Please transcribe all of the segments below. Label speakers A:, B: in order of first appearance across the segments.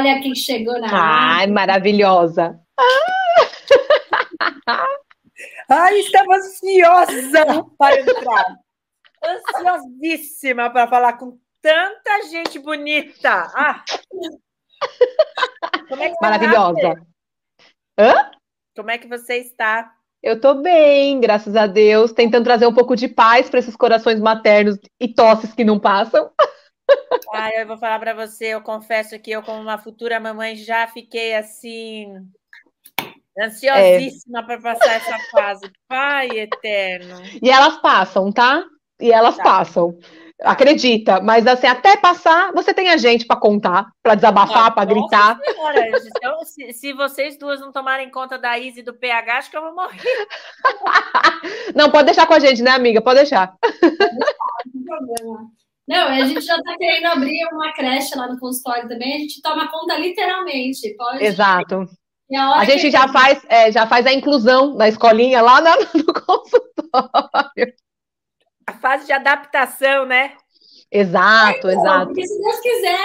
A: Olha quem chegou na
B: Ai, maravilhosa.
C: Ai, estava ansiosa para entrar. Ansiosíssima para falar com tanta gente bonita. Ah.
B: Como é que Maravilhosa. Hã?
C: Como é que você está?
B: Eu estou bem, graças a Deus, tentando trazer um pouco de paz para esses corações maternos e tosses que não passam.
C: Ah, eu vou falar para você, eu confesso que eu, como uma futura mamãe, já fiquei assim ansiosíssima é. para passar essa fase. Pai eterno.
B: E elas passam, tá? E elas tá. passam. Acredita, mas assim, até passar, você tem a gente para contar, para desabafar, para gritar.
C: Senhora, então, se, se, vocês duas não tomarem conta da Izzy e do PH, acho que eu vou morrer.
B: Não, pode deixar com a gente, né, amiga? Pode deixar.
A: Não problema. Não, a gente já está querendo abrir uma creche lá no consultório também, a gente toma conta literalmente. Pode...
B: Exato. A, a, gente já faz, é, já faz a inclusão da escolinha lá no consultório
C: a fase de adaptação, né?
B: Exato, é, exato.
A: Porque se Deus quiser,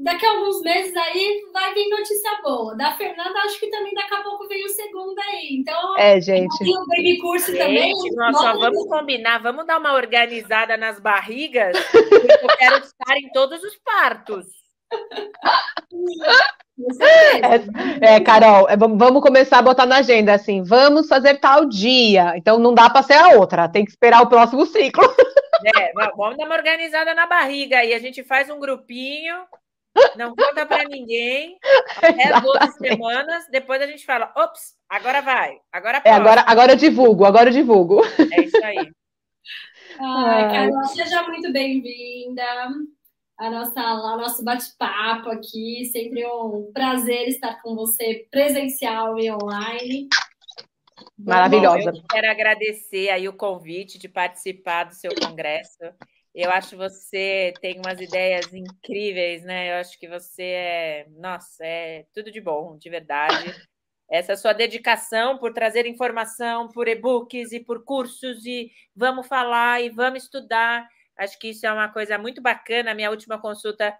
A: daqui a alguns meses aí vai vir notícia boa. Da Fernanda, acho que também daqui a pouco vem o segundo aí. Então,
B: é, gente.
A: Tem o baby curso gente, também.
C: Nós só vamos combinar, vamos dar uma organizada nas barrigas, porque eu quero estar em todos os partos.
B: É, é, Carol, é, vamos começar a botar na agenda assim, vamos fazer tal dia. Então não dá para ser a outra, tem que esperar o próximo ciclo.
C: É, vamos dar uma organizada na barriga aí. A gente faz um grupinho, não conta para ninguém, até 12 semanas, depois a gente fala, ops, agora vai, agora
B: pode. É, agora, agora eu divulgo, agora eu divulgo.
C: É isso aí.
A: Ai, Carol, seja muito bem-vinda a nossa, o nosso bate-papo aqui. Sempre um prazer estar com você presencial e online.
B: Maravilhosa.
C: Bom, eu quero agradecer aí o convite de participar do seu congresso. Eu acho que você tem umas ideias incríveis, né? Eu acho que você é, nossa, é tudo de bom, de verdade. Essa sua dedicação por trazer informação, por e-books e por cursos, e vamos falar e vamos estudar. Acho que isso é uma coisa muito bacana. A minha última consulta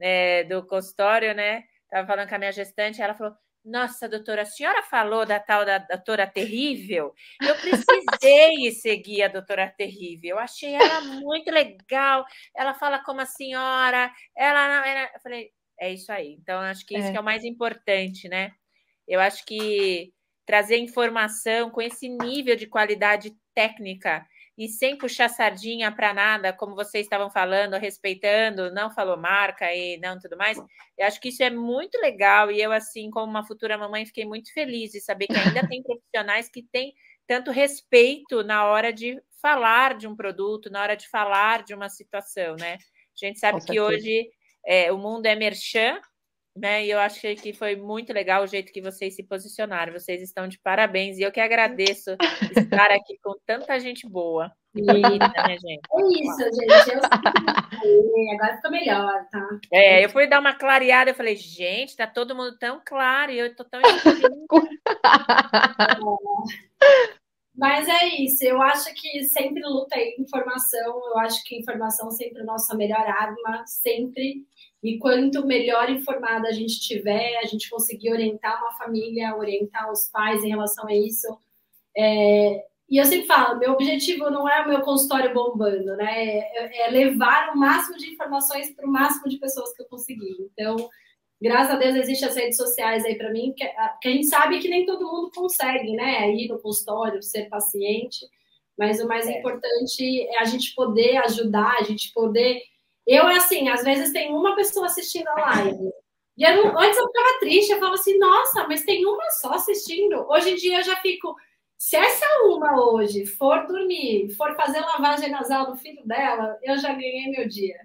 C: é, do consultório, né? Estava falando com a minha gestante, ela falou: Nossa, doutora, a senhora falou da tal da doutora terrível? Eu precisei seguir a doutora terrível. Eu achei ela muito legal. Ela fala como a senhora. Ela, ela... Eu falei: É isso aí. Então, acho que isso é. que é o mais importante, né? Eu acho que trazer informação com esse nível de qualidade técnica e sem puxar sardinha para nada, como vocês estavam falando, respeitando, não falou marca e não tudo mais. Eu acho que isso é muito legal e eu, assim, como uma futura mamãe, fiquei muito feliz de saber que ainda tem profissionais que têm tanto respeito na hora de falar de um produto, na hora de falar de uma situação, né? A gente sabe que hoje é, o mundo é merchan, né? E eu acho que foi muito legal o jeito que vocês se posicionaram. Vocês estão de parabéns. E eu que agradeço estar aqui com tanta gente boa. Bonita,
A: né, gente? É isso, gente. Eu agora ficou melhor, tá?
C: É, eu fui dar uma clareada, eu falei, gente, tá todo mundo tão claro e eu tô tão
A: Mas é isso, eu acho que sempre luta aí informação, eu acho que informação sempre é a nossa melhor arma, sempre. E quanto melhor informada a gente tiver, a gente conseguir orientar uma família, orientar os pais em relação a isso. É... E eu sempre falo, meu objetivo não é o meu consultório bombando, né? É, é levar o máximo de informações para o máximo de pessoas que eu conseguir. Então, graças a Deus existem as redes sociais aí para mim, porque a gente sabe que nem todo mundo consegue, né? Ir no consultório, ser paciente. Mas o mais é. importante é a gente poder ajudar, a gente poder eu, assim, às vezes tem uma pessoa assistindo a live. E eu não, antes eu ficava triste, eu falava assim, nossa, mas tem uma só assistindo. Hoje em dia eu já fico, se essa uma hoje for dormir, for fazer lavagem nasal do filho dela, eu já ganhei meu dia.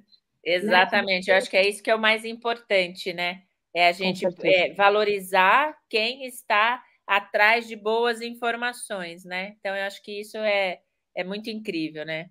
C: Exatamente, né? eu acho que é isso que é o mais importante, né? É a gente é, valorizar quem está atrás de boas informações, né? Então eu acho que isso é, é muito incrível, né?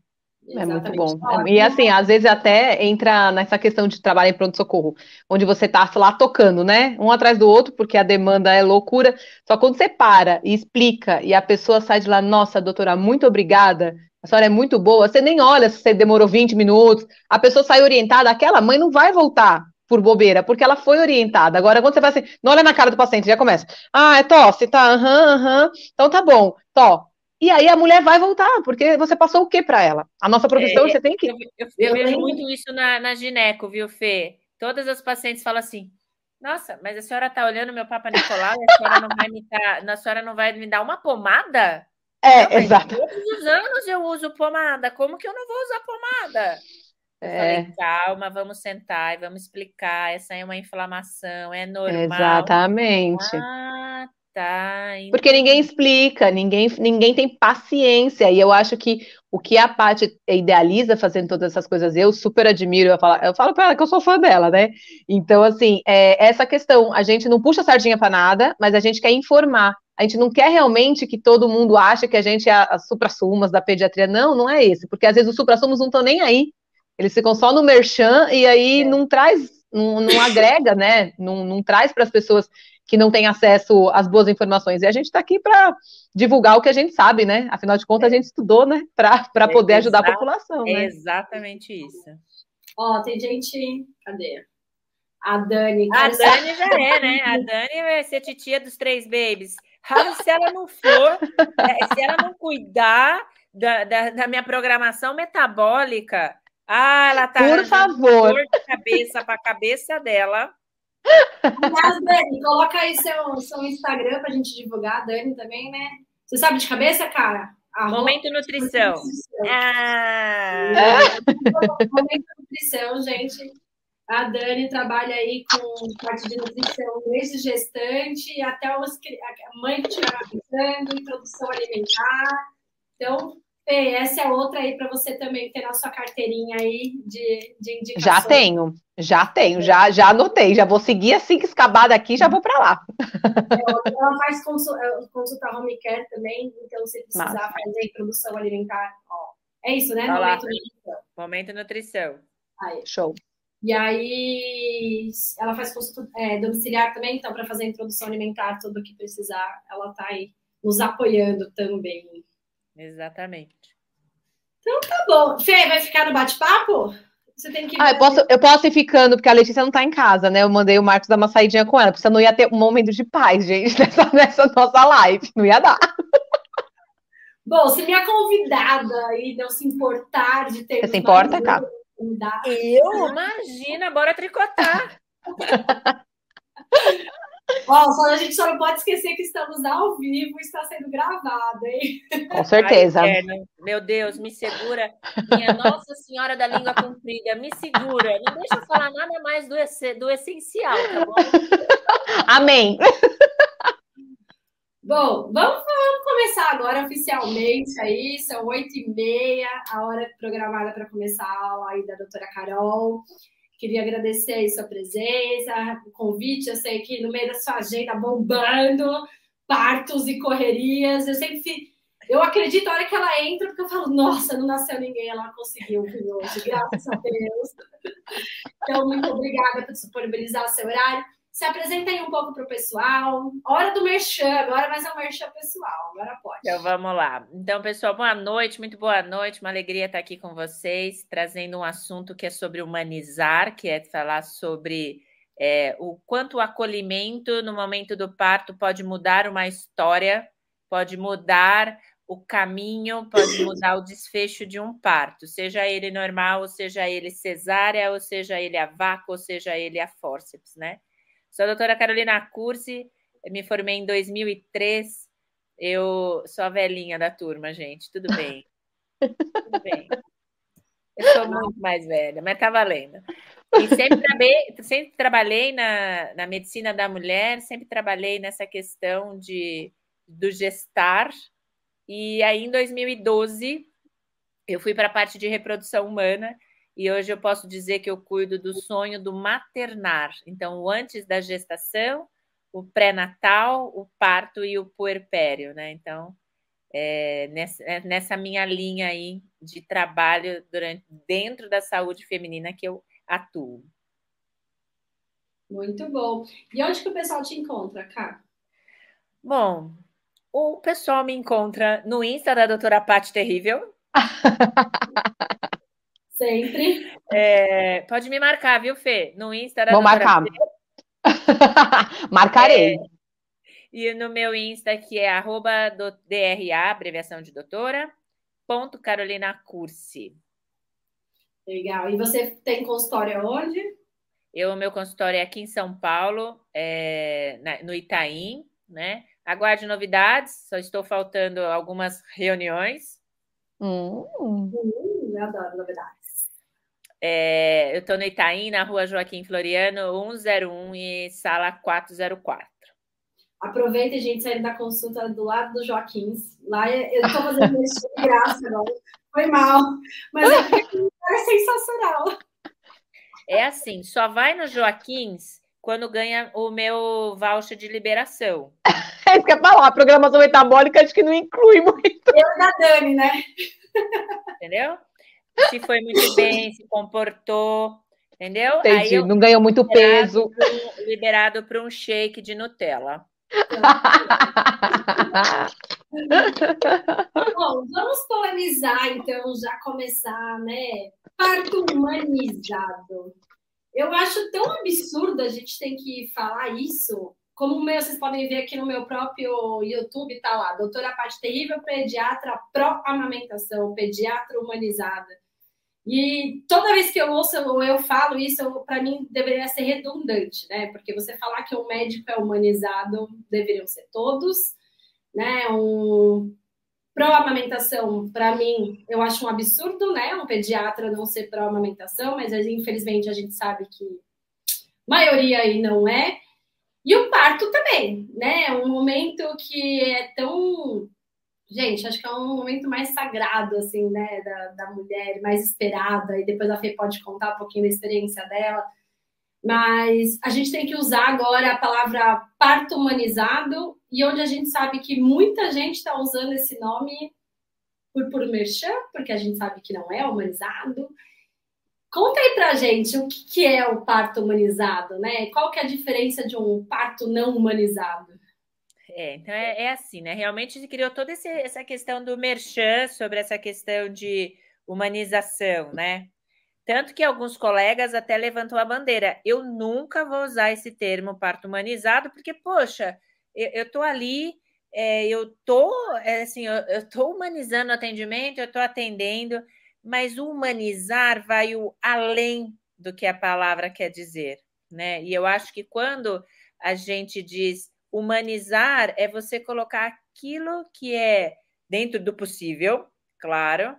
B: É muito bom. E assim, às vezes até entra nessa questão de trabalho em pronto-socorro, onde você está lá tocando, né? Um atrás do outro, porque a demanda é loucura. Só quando você para e explica e a pessoa sai de lá, nossa, doutora, muito obrigada, a senhora é muito boa, você nem olha se você demorou 20 minutos, a pessoa sai orientada, aquela mãe não vai voltar. por bobeira, porque ela foi orientada. Agora, quando você vai assim, não olha na cara do paciente, já começa. Ah, é tosse, tá, aham, uhum, aham. Uhum. Então tá bom, tó. E aí a mulher vai voltar, porque você passou o que para ela? A nossa profissão, é, você tem que.
C: Eu, eu, eu vejo muito isso na, na gineco, viu, Fê? Todas as pacientes falam assim: nossa, mas a senhora está olhando meu Papa Nicolau e a senhora não vai me dar, a senhora não vai me dar uma pomada?
B: É, não, exato.
C: Todos os anos eu uso pomada. Como que eu não vou usar pomada? Eu é. falei, calma, vamos sentar e vamos explicar. Essa é uma inflamação, é normal.
B: Exatamente.
C: Ah, tá.
B: Porque ninguém explica, ninguém, ninguém tem paciência. E eu acho que o que a Paty idealiza fazendo todas essas coisas, eu super admiro. Eu falo, eu falo para ela que eu sou fã dela, né? Então, assim, é, essa questão, a gente não puxa sardinha para nada, mas a gente quer informar. A gente não quer realmente que todo mundo ache que a gente é as supra-sumas da pediatria. Não, não é esse. Porque às vezes os supra-sumos não estão nem aí eles ficam só no merchan e aí é. não traz, não, não agrega, né? Não, não traz para as pessoas que não têm acesso às boas informações. E a gente está aqui para divulgar o que a gente sabe, né? Afinal de contas, é. a gente estudou, né? Para poder ajudar a população.
C: É né? exatamente isso.
A: Ó, tem gente. Cadê? A Dani.
C: A Dani já é, né? A Dani vai ser titia dos três babies. se ela não for, é, se ela não cuidar da, da, da minha programação metabólica, ah, ela tá
B: Por favor.
C: dor de cabeça para a cabeça dela.
A: Aliás, Dani, coloca aí seu, seu Instagram para a gente divulgar, Dani também, né? Você sabe de cabeça, cara?
C: Arroba... Momento Nutrição. Ah.
A: Momento Nutrição, gente. A Dani trabalha aí com parte de nutrição desde gestante até os, a mãe que estiver amamentando, introdução alimentar. Então, essa é outra aí para você também ter na sua carteirinha aí de, de indicações.
B: Já tenho, já tenho, já, já anotei, já vou seguir assim que escabar daqui, já vou para lá.
A: É, ela faz consulta, é, consulta home care também, então se precisar Massa. fazer produção alimentar, ó, é isso, né?
C: Momento nutrição. Momento nutrição.
B: Aí. Show.
A: E aí ela faz consulta é, domiciliar também, então para fazer a introdução alimentar, tudo o que precisar, ela está aí nos apoiando também.
C: Exatamente.
A: Então tá bom. Fê, vai ficar no bate-papo?
B: Você tem que. Ah, eu posso, eu posso ir ficando, porque a Letícia não tá em casa, né? Eu mandei o Marcos dar uma saidinha com ela, porque você não ia ter um momento de paz, gente, nessa, nessa nossa live. Não ia dar.
A: Bom, se minha convidada aí não se importar de ter.
B: Você se importa, cara?
C: Eu? Imagina, bora tricotar.
A: Ó, só, a gente só não pode esquecer que estamos ao vivo e está sendo gravado, hein?
B: Com certeza. Ai,
C: meu Deus, me segura. Minha Nossa Senhora da Língua Comprida, me segura. Não deixa eu falar nada mais do, do essencial, tá bom?
B: Amém.
A: Bom, vamos, vamos, começar agora oficialmente aí, são oito e meia, a hora programada para começar a aula aí da doutora Carol. Queria agradecer aí sua presença, o convite. Eu sei que no meio da sua agenda bombando, partos e correrias. Eu sempre eu acredito a hora que ela entra, porque eu falo, nossa, não nasceu ninguém, ela conseguiu hoje, graças a Deus. Então, muito obrigada por disponibilizar seu horário. Se apresentem um pouco para o pessoal. Hora do merchan, agora, mas é um merchan pessoal, agora pode.
C: Então vamos lá. Então, pessoal, boa noite, muito boa noite. Uma alegria estar aqui com vocês, trazendo um assunto que é sobre humanizar, que é falar sobre é, o quanto o acolhimento no momento do parto pode mudar uma história, pode mudar o caminho, pode mudar o desfecho de um parto, seja ele normal, ou seja ele cesárea, ou seja ele a vácuo, ou seja ele a fórceps, né? Sou a doutora Carolina Cursi, me formei em 2003. Eu sou a velhinha da turma, gente. Tudo bem. Tudo bem. Eu sou muito mais velha, mas tá valendo. E sempre trabalhei, sempre trabalhei na, na medicina da mulher, sempre trabalhei nessa questão de, do gestar. E aí, em 2012, eu fui para a parte de reprodução humana e hoje eu posso dizer que eu cuido do sonho do maternar. Então, o antes da gestação, o pré-natal, o parto e o puerpério, né? Então, é nessa, é nessa, minha linha aí de trabalho durante, dentro da saúde feminina que eu atuo.
A: Muito bom. E onde que o pessoal te encontra, Cá?
C: Bom, o pessoal me encontra no Insta da doutora Paty Terrível.
A: Sempre.
C: É, pode me marcar, viu, Fê? No Insta da
B: Vou marcar. Marcarei. É,
C: e no meu Insta, que é arroba do DRA, abreviação de doutora, ponto Carolina Cursi.
A: Legal. E você tem consultório onde?
C: Eu, meu consultório é aqui em São Paulo, é, na, no Itaim, né? Aguarde novidades, só estou faltando algumas reuniões.
A: Hum. Hum, eu adoro novidades.
C: É, eu estou no Itaim, na rua Joaquim Floriano, 101 e sala 404.
A: Aproveita, gente, sair da consulta do lado do Joaquim. Lá eu estou fazendo isso de graça agora. Foi mal. Mas é, é sensacional.
C: É assim, só vai no Joaquins quando ganha o meu voucher de liberação.
B: É isso que é falar, a programação metabólica acho que não inclui muito.
A: Eu da Dani, né?
C: Entendeu? Se foi muito bem, se comportou, entendeu?
B: Entendi, Aí não ganhou muito peso.
C: liberado para um shake de Nutella.
A: Bom, vamos polemizar, então, já começar, né? Parto humanizado. Eu acho tão absurdo a gente ter que falar isso. Como meu, vocês podem ver aqui no meu próprio YouTube, tá lá, doutora Paty Terrível, pediatra pró-amamentação, pediatra humanizada. E toda vez que eu ouço ou eu falo isso, para mim deveria ser redundante, né? Porque você falar que o médico é humanizado, deveriam ser todos, né? Um pró-amamentação, para mim, eu acho um absurdo, né? Um pediatra não ser pró-amamentação, mas infelizmente a gente sabe que maioria aí não é. E o parto também, né? Um momento que é tão. Gente, acho que é um momento mais sagrado, assim, né? Da, da mulher, mais esperada. E depois a Fê pode contar um pouquinho da experiência dela. Mas a gente tem que usar agora a palavra parto humanizado e onde a gente sabe que muita gente está usando esse nome por, por merchan, porque a gente sabe que não é humanizado. Conta aí pra gente o que, que é o parto humanizado, né? Qual que é a diferença de um parto não humanizado?
C: É, então é, é assim, né? Realmente criou toda esse, essa questão do merchan sobre essa questão de humanização, né? Tanto que alguns colegas até levantam a bandeira. Eu nunca vou usar esse termo parto humanizado, porque, poxa, eu estou ali, é, eu estou é, assim, eu estou humanizando o atendimento, eu estou atendendo, mas o humanizar vai o além do que a palavra quer dizer, né? E eu acho que quando a gente diz humanizar, é você colocar aquilo que é dentro do possível, claro,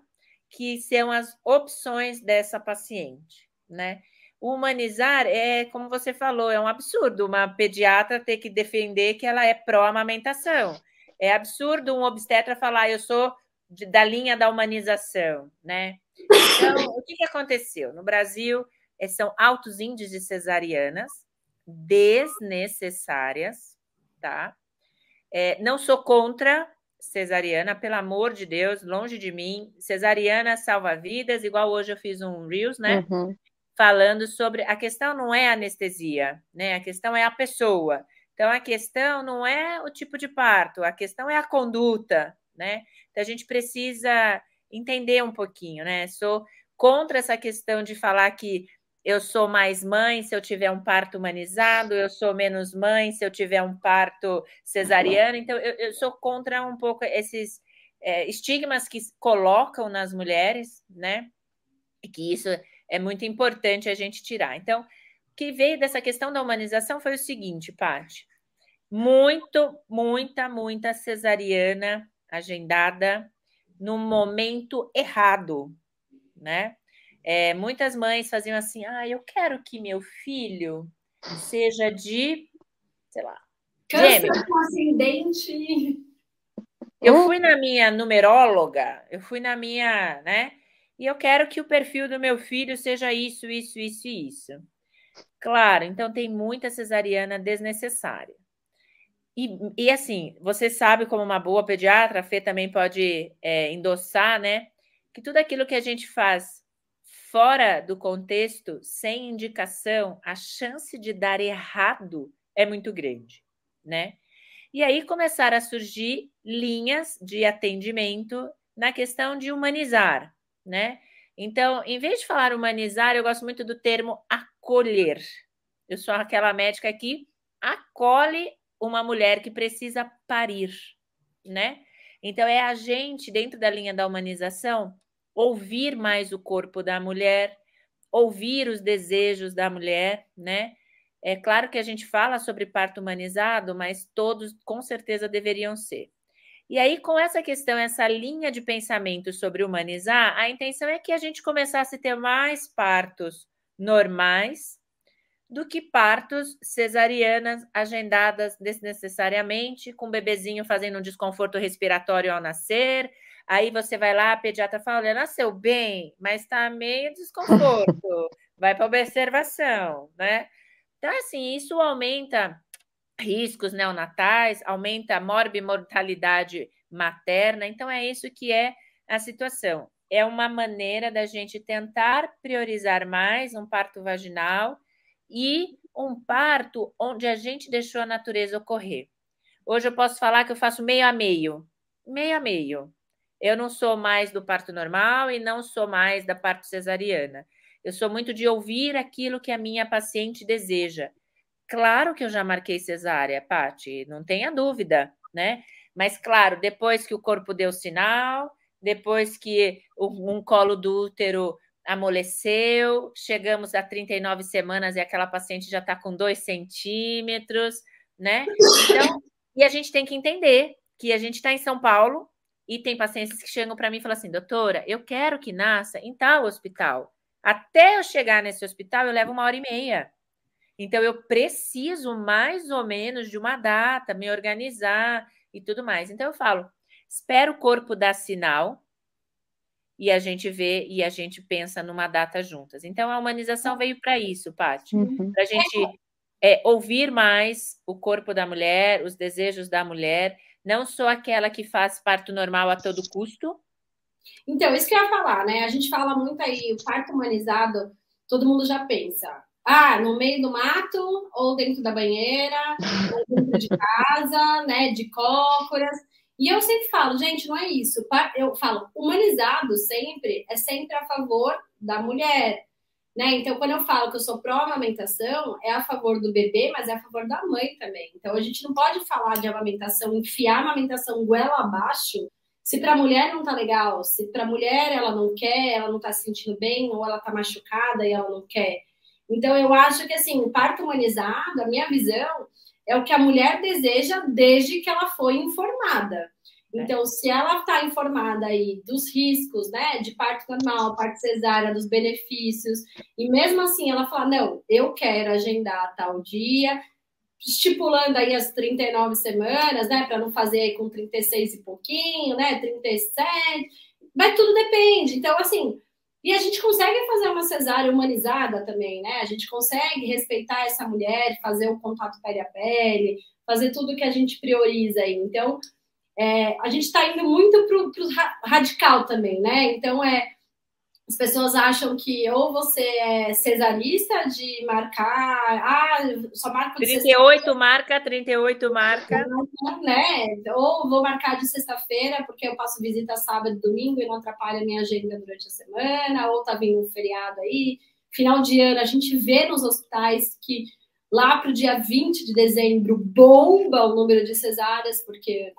C: que são as opções dessa paciente, né? Humanizar é, como você falou, é um absurdo uma pediatra ter que defender que ela é pró-amamentação. É absurdo um obstetra falar, eu sou de, da linha da humanização, né? Então, o que, que aconteceu? No Brasil, é, são altos índices de cesarianas desnecessárias, tá? É, não sou contra cesariana, pelo amor de Deus, longe de mim. Cesariana salva vidas, igual hoje eu fiz um Reels, né? Uhum. Falando sobre. A questão não é a anestesia, né? A questão é a pessoa. Então, a questão não é o tipo de parto, a questão é a conduta, né? Então, a gente precisa entender um pouquinho, né? Sou contra essa questão de falar que eu sou mais mãe se eu tiver um parto humanizado, eu sou menos mãe se eu tiver um parto cesariano. Então, eu, eu sou contra um pouco esses é, estigmas que colocam nas mulheres, né? E que isso é muito importante a gente tirar. Então, o que veio dessa questão da humanização foi o seguinte, Paty. Muito, muita, muita cesariana agendada no momento errado, né? É, muitas mães faziam assim: ah, eu quero que meu filho seja de, sei lá,
A: câncer com ascendente.
C: Eu fui na minha numeróloga, eu fui na minha, né? E eu quero que o perfil do meu filho seja isso, isso, isso e isso. Claro, então tem muita cesariana desnecessária. E, e assim, você sabe, como uma boa pediatra, a Fê também pode é, endossar, né? Que tudo aquilo que a gente faz fora do contexto, sem indicação, a chance de dar errado é muito grande, né? E aí começaram a surgir linhas de atendimento na questão de humanizar, né? Então, em vez de falar humanizar, eu gosto muito do termo acolher. Eu sou aquela médica que acolhe uma mulher que precisa parir, né? Então, é a gente, dentro da linha da humanização, ouvir mais o corpo da mulher, ouvir os desejos da mulher, né? É claro que a gente fala sobre parto humanizado, mas todos com certeza deveriam ser. E aí, com essa questão, essa linha de pensamento sobre humanizar, a intenção é que a gente começasse a ter mais partos normais do que partos cesarianas agendadas desnecessariamente, com o bebezinho fazendo um desconforto respiratório ao nascer. Aí você vai lá, a pediatra fala: olha, nasceu bem, mas está meio desconforto, vai para observação, né? Então, assim, isso aumenta riscos neonatais, aumenta a morbimortalidade materna. Então, é isso que é a situação. É uma maneira da gente tentar priorizar mais um parto vaginal e um parto onde a gente deixou a natureza ocorrer. Hoje eu posso falar que eu faço meio a meio. Meio a meio. Eu não sou mais do parto normal e não sou mais da parto cesariana. Eu sou muito de ouvir aquilo que a minha paciente deseja. Claro que eu já marquei cesárea, Pati, não tenha dúvida, né? Mas, claro, depois que o corpo deu sinal, depois que um colo do útero amoleceu, chegamos a 39 semanas e aquela paciente já está com 2 centímetros, né? Então, e a gente tem que entender que a gente está em São Paulo e tem pacientes que chegam para mim e falam assim, doutora, eu quero que nasça em tal hospital. Até eu chegar nesse hospital, eu levo uma hora e meia. Então, eu preciso mais ou menos de uma data, me organizar e tudo mais. Então, eu falo, espera o corpo dar sinal, e a gente vê e a gente pensa numa data juntas. Então, a humanização veio para isso, Paty, uhum. para a gente é, ouvir mais o corpo da mulher, os desejos da mulher, não só aquela que faz parto normal a todo custo.
A: Então, isso que eu ia falar, né? A gente fala muito aí, o parto humanizado, todo mundo já pensa. Ah, no meio do mato, ou dentro da banheira, ou dentro de casa, né? De cócoras. E eu sempre falo, gente, não é isso. Eu falo, humanizado sempre é sempre a favor da mulher. Né? Então, quando eu falo que eu sou pró-amamentação, é a favor do bebê, mas é a favor da mãe também. Então, a gente não pode falar de amamentação, enfiar a amamentação goela abaixo, se para a mulher não tá legal, se para a mulher ela não quer, ela não tá se sentindo bem, ou ela tá machucada e ela não quer. Então, eu acho que, assim, parto humanizado, a minha visão, é o que a mulher deseja desde que ela foi informada. É. Então, se ela está informada aí dos riscos, né, de parto normal, parto cesárea, dos benefícios, e mesmo assim ela fala, não, eu quero agendar tal dia, estipulando aí as 39 semanas, né, para não fazer aí com 36 e pouquinho, né, 37, mas tudo depende. Então, assim, e a gente consegue fazer uma cesárea humanizada também, né? A gente consegue respeitar essa mulher, fazer o contato pele a pele, fazer tudo que a gente prioriza aí. Então, é, a gente está indo muito para o radical também, né? Então, é, as pessoas acham que ou você é cesarista de marcar, ah, só marco
C: de 38 marca, 38 marca.
A: Né? Ou vou marcar de sexta-feira, porque eu passo visita sábado e domingo e não atrapalha a minha agenda durante a semana, ou tá vindo um feriado aí. Final de ano, a gente vê nos hospitais que lá para o dia 20 de dezembro bomba o número de cesáreas, porque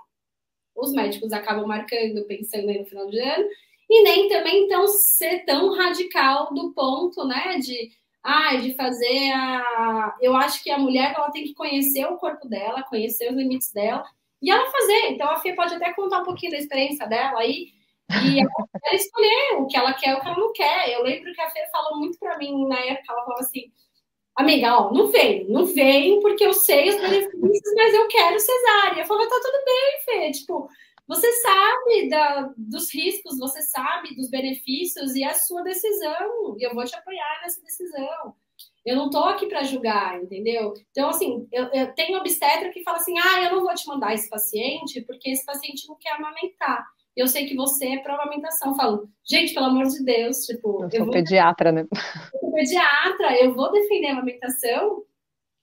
A: os médicos acabam marcando, pensando aí no final de ano e nem também tão ser tão radical do ponto, né, de ah, de fazer a. Eu acho que a mulher ela tem que conhecer o corpo dela, conhecer os limites dela e ela fazer. Então a Fia pode até contar um pouquinho da experiência dela aí e ela escolher o que ela quer, o que ela não quer. Eu lembro que a Fê falou muito para mim na época, ela falou assim: amiga, ó, não vem, não vem, porque eu sei os benefícios, mas eu quero cesárea. Eu tá tudo bem, Fê, tipo, você sabe da, dos riscos, você sabe dos benefícios e é a sua decisão. E eu vou te apoiar nessa decisão. Eu não estou aqui para julgar, entendeu? Então, assim, eu, eu, tenho obstetra que fala assim: ah, eu não vou te mandar esse paciente porque esse paciente não quer amamentar. Eu sei que você é para amamentação. Eu falo, gente, pelo amor de Deus, tipo.
B: Eu sou eu vou, pediatra, né?
A: Pediatra, eu vou defender a amamentação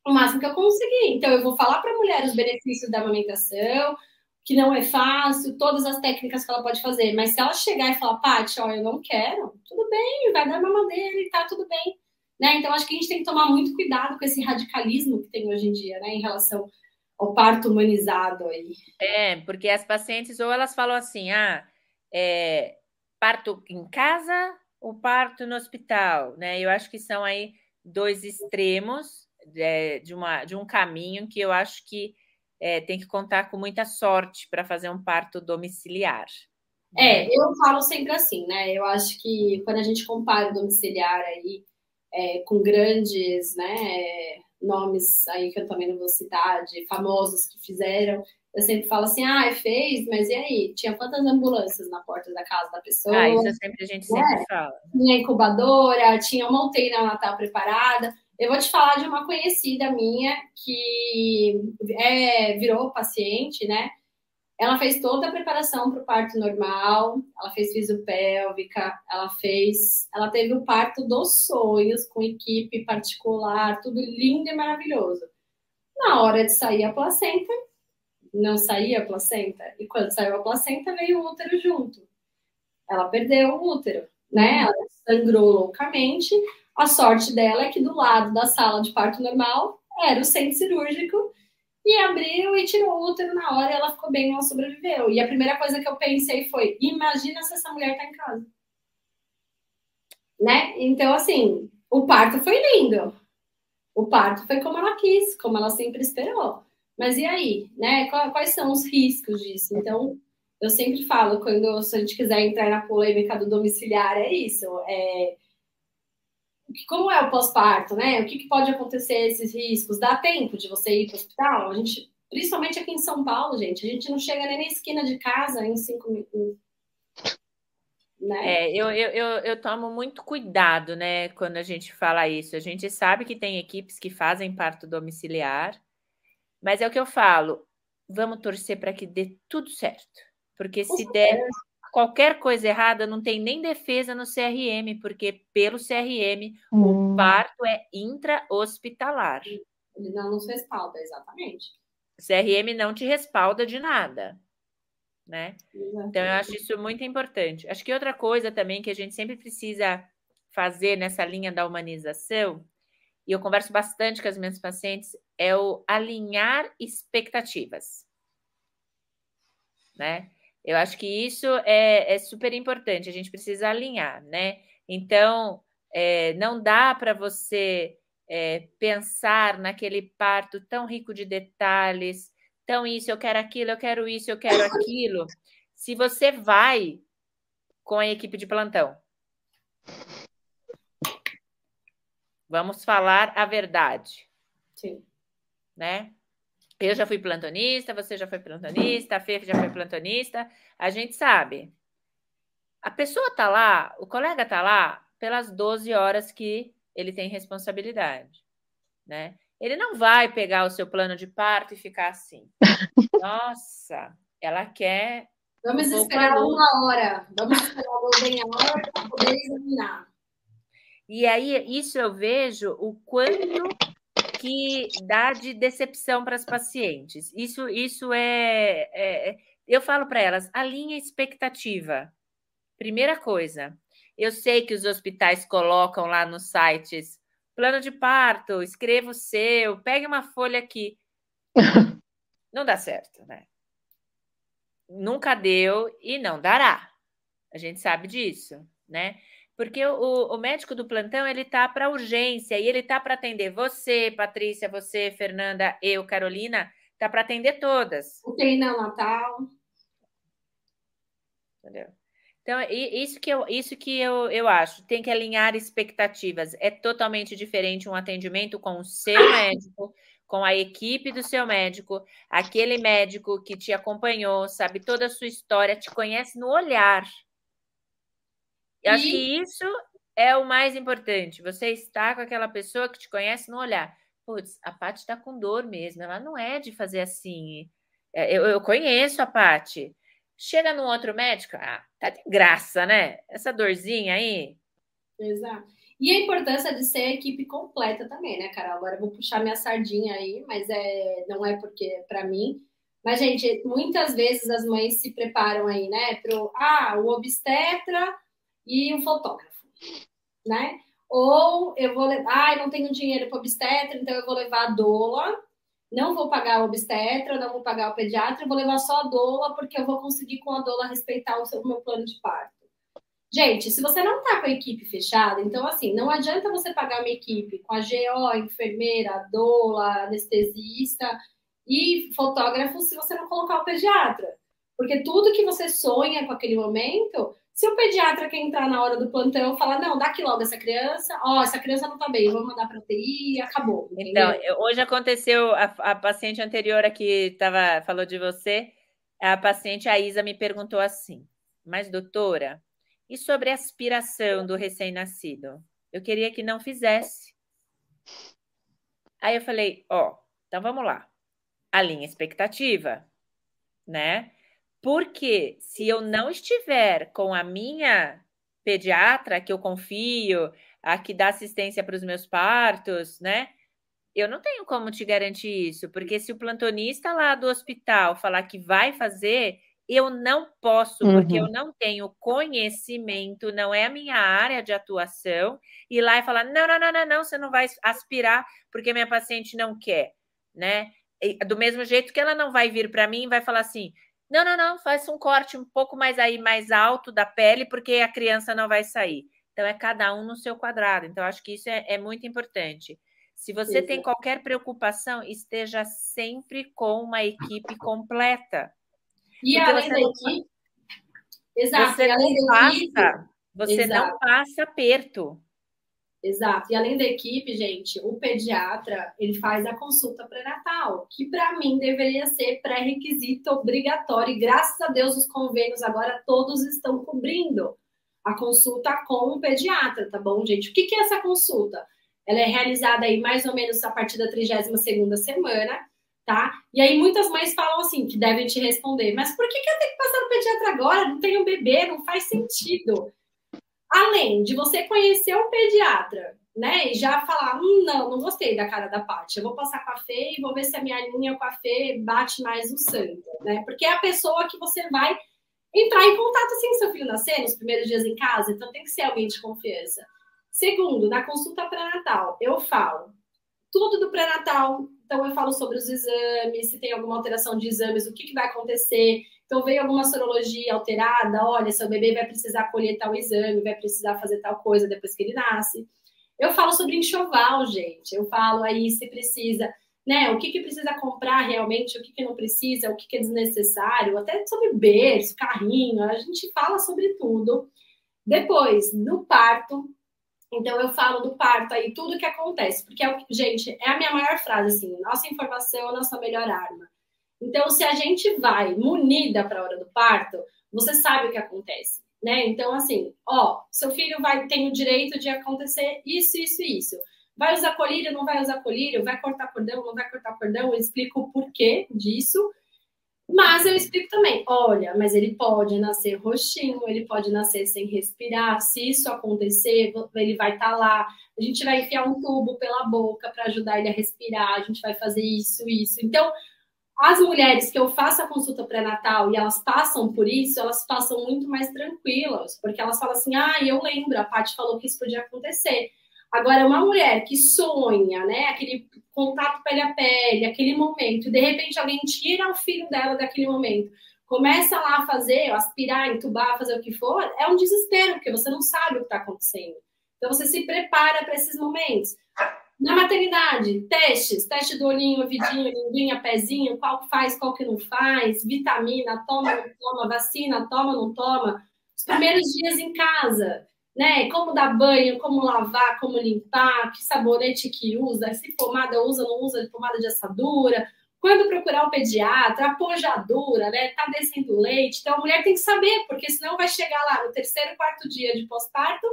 A: o máximo que eu conseguir. Então, eu vou falar para a mulher os benefícios da amamentação, que não é fácil, todas as técnicas que ela pode fazer. Mas se ela chegar e falar, Paty, ó, eu não quero, tudo bem, vai dar mamadeira e tá tudo bem. Né? Então, acho que a gente tem que tomar muito cuidado com esse radicalismo que tem hoje em dia, né, em relação ao parto humanizado aí.
C: É, porque as pacientes, ou elas falam assim, ah, é, parto em casa ou parto no hospital, né? Eu acho que são aí dois extremos é, de, uma, de um caminho que eu acho que é, tem que contar com muita sorte para fazer um parto domiciliar.
A: É, eu falo sempre assim, né? Eu acho que quando a gente compara o domiciliar aí é, com grandes né, nomes aí que eu também não vou citar, de famosos que fizeram, eu sempre falo assim, ah, fez, mas e aí? Tinha quantas ambulâncias na porta da casa da pessoa?
C: Ah, isso sempre, a gente sempre fala.
A: Tinha incubadora, tinha uma UTI Natal preparada. Eu vou te falar de uma conhecida minha que é, virou paciente, né? Ela fez toda a preparação para o parto normal, ela fez fisiopélvica, ela fez, ela teve o parto dos sonhos com equipe particular, tudo lindo e maravilhoso. Na hora de sair a placenta, não saía a placenta, e quando saiu a placenta veio o útero junto. Ela perdeu o útero, né? Ela sangrou loucamente. A sorte dela é que do lado da sala de parto normal era o centro cirúrgico e abriu e tirou o útero na hora e ela ficou bem, ela sobreviveu. E a primeira coisa que eu pensei foi: imagina se essa mulher tá em casa. Né? Então, assim, o parto foi lindo. O parto foi como ela quis, como ela sempre esperou. Mas e aí, né? Quais são os riscos disso? Então, eu sempre falo, quando se a gente quiser entrar na polêmica do domiciliar, é isso. É, como é o pós-parto, né? O que, que, pode acontecer esses riscos? Dá tempo de você ir para o hospital? A gente, principalmente aqui em São Paulo, gente, a gente não chega nem na esquina de casa em cinco minutos.
C: Né? É, eu, eu, eu, eu, tomo muito cuidado, né, quando a gente fala isso. A gente sabe que tem equipes que fazem parto domiciliar, mas é o que eu falo, vamos torcer para que dê tudo certo. Porque se der qualquer coisa errada, não tem nem defesa no CRM, porque pelo CRM hum. o parto é intra-hospitalar.
A: Ele não nos respalda, exatamente.
C: O CRM não te respalda de nada. Né? Então, eu acho isso muito importante. Acho que outra coisa também que a gente sempre precisa fazer nessa linha da humanização, e eu converso bastante com as minhas pacientes, é o alinhar expectativas. Né? Eu acho que isso é, é super importante, a gente precisa alinhar, né? Então, é, não dá para você é, pensar naquele parto tão rico de detalhes, tão isso, eu quero aquilo, eu quero isso, eu quero aquilo, se você vai com a equipe de plantão. Vamos falar a verdade.
A: Sim.
C: Né? Eu já fui plantonista, você já foi plantonista, a Fê já foi plantonista. A gente sabe. A pessoa tá lá, o colega tá lá pelas 12 horas que ele tem responsabilidade, né? Ele não vai pegar o seu plano de parto e ficar assim. Nossa, ela quer.
A: Vamos um esperar uma hora. Vamos esperar uma hora para poder examinar.
C: E aí, isso eu vejo o quanto que dá de decepção para as pacientes. Isso, isso é, é, é eu falo para elas, alinha expectativa. Primeira coisa, eu sei que os hospitais colocam lá nos sites plano de parto, escreva o seu, pegue uma folha aqui. Não dá certo, né? Nunca deu e não dará. A gente sabe disso, né? Porque o, o médico do plantão ele tá para urgência e ele tá para atender você, Patrícia, você, Fernanda, eu, Carolina, tá para atender todas.
A: O UTI Natal.
C: Entendeu? Então, isso que, eu, isso que eu, eu acho, tem que alinhar expectativas. É totalmente diferente um atendimento com o seu médico, com a equipe do seu médico, aquele médico que te acompanhou, sabe toda a sua história, te conhece no olhar. Eu acho que isso é o mais importante. Você está com aquela pessoa que te conhece no olhar. Putz, a Paty está com dor mesmo. Ela não é de fazer assim. É, eu, eu conheço a Paty. Chega num outro médico, ah, tá de graça, né? Essa dorzinha aí.
A: Exato. E a importância de ser a equipe completa também, né, Carol? Agora eu vou puxar minha sardinha aí, mas é, não é porque é para mim, Mas, gente, muitas vezes as mães se preparam aí, né, para ah, o obstetra e o fotógrafo, né? Ou eu vou levar, ah, eu não tenho dinheiro para obstetra, então eu vou levar a doula, não vou pagar o obstetra, não vou pagar o pediatra, vou levar só a doula, porque eu vou conseguir com a doula respeitar o, seu, o meu plano de parto. Gente, se você não tá com a equipe fechada, então assim, não adianta você pagar uma equipe com a GO, enfermeira, doula, anestesista e fotógrafo se você não colocar o pediatra. Porque tudo que você sonha com aquele momento, se o pediatra quer entrar na hora do plantão falar, não, dá aqui logo essa criança, ó, essa criança não tá bem, vamos mandar para UTI acabou.
C: Entendeu? Então, hoje aconteceu, a, a paciente anterior aqui tava, falou de você, a paciente, a Isa, me perguntou assim, mas doutora, e sobre a aspiração do recém-nascido? Eu queria que não fizesse. Aí eu falei, ó, então vamos lá. Alinha expectativa, né? Porque se eu não estiver com a minha pediatra, que eu confio, a que dá assistência para os meus partos, né? Eu não tenho como te garantir isso, porque se o plantonista lá do hospital falar que vai fazer, eu não posso, uhum. porque eu uhum. não tenho conhecimento, não é a minha área de atuação, ir lá e falar: não, não, não, não, não, você não vai aspirar porque minha paciente não quer, né? E, do mesmo jeito que ela não vai vir para mim e vai falar assim: não, não, não, faz um corte um pouco mais aí, mais alto da pele, porque a criança não vai sair. Então, é cada um no seu quadrado. Então, acho que isso é, é muito importante. Se você tem qualquer preocupação, esteja sempre com uma equipe completa
A: e além da equipe.
C: Exato. Você, não, passa, você exato. não passa aperto.
A: Exato. E além da equipe, gente, o pediatra ele faz a consulta pré-natal, que para mim deveria ser pré-requisito obrigatório. E graças a Deus os convênios agora todos estão cobrindo a consulta com o pediatra, tá bom, gente? O que, que é essa consulta? Ela é realizada aí mais ou menos a partir da 32 segunda semana tá? E aí muitas mães falam assim, que devem te responder, mas por que, que eu tenho que passar no pediatra agora? Não tenho bebê, não faz sentido. Além de você conhecer o pediatra, né? E já falar, hum, não, não gostei da cara da Paty. Eu vou passar com a Fê e vou ver se a minha linha com a Fê bate mais o sangue, né? Porque é a pessoa que você vai entrar em contato assim seu filho nascer nos primeiros dias em casa, então tem que ser alguém de confiança. Segundo, na consulta pré-natal, eu falo tudo do pré-natal, então, eu falo sobre os exames, se tem alguma alteração de exames, o que, que vai acontecer. Então, veio alguma sorologia alterada, olha, seu bebê vai precisar colher tal exame, vai precisar fazer tal coisa depois que ele nasce. Eu falo sobre enxoval, gente. Eu falo aí se precisa, né? O que, que precisa comprar realmente, o que, que não precisa, o que, que é desnecessário, até sobre berço, carrinho, a gente fala sobre tudo. Depois, no parto, então eu falo do parto aí, tudo que acontece, porque é o gente, é a minha maior frase assim, nossa informação é a nossa melhor arma. Então se a gente vai munida para a hora do parto, você sabe o que acontece, né? Então assim, ó, seu filho vai tem o direito de acontecer isso, isso isso. Vai usar colírio, não vai usar colírio, vai cortar cordão, não vai cortar cordão, eu explico o porquê disso mas eu explico também, olha, mas ele pode nascer roxinho, ele pode nascer sem respirar. Se isso acontecer, ele vai estar tá lá. A gente vai enfiar um tubo pela boca para ajudar ele a respirar. A gente vai fazer isso, isso. Então, as mulheres que eu faço a consulta pré-natal e elas passam por isso, elas passam muito mais tranquilas, porque elas falam assim: ah, eu lembro, a Paty falou que isso podia acontecer. Agora, uma mulher que sonha, né, aquele contato pele a pele, aquele momento, e de repente alguém tira o filho dela daquele momento, começa lá a fazer, aspirar, entubar, fazer o que for, é um desespero, porque você não sabe o que está acontecendo. Então, você se prepara para esses momentos. Na maternidade, testes, teste do olhinho, ouvidinho, linguinha, pezinho, qual que faz, qual que não faz, vitamina, toma, não toma, vacina, toma, não toma. Os primeiros dias em casa, né? Como dar banho, como lavar, como limpar, que sabonete que usa, se pomada usa, não usa pomada de assadura, quando procurar o pediatra, a pojadura, né? Tá descendo leite. Então a mulher tem que saber, porque senão vai chegar lá no terceiro, quarto dia de pós-parto,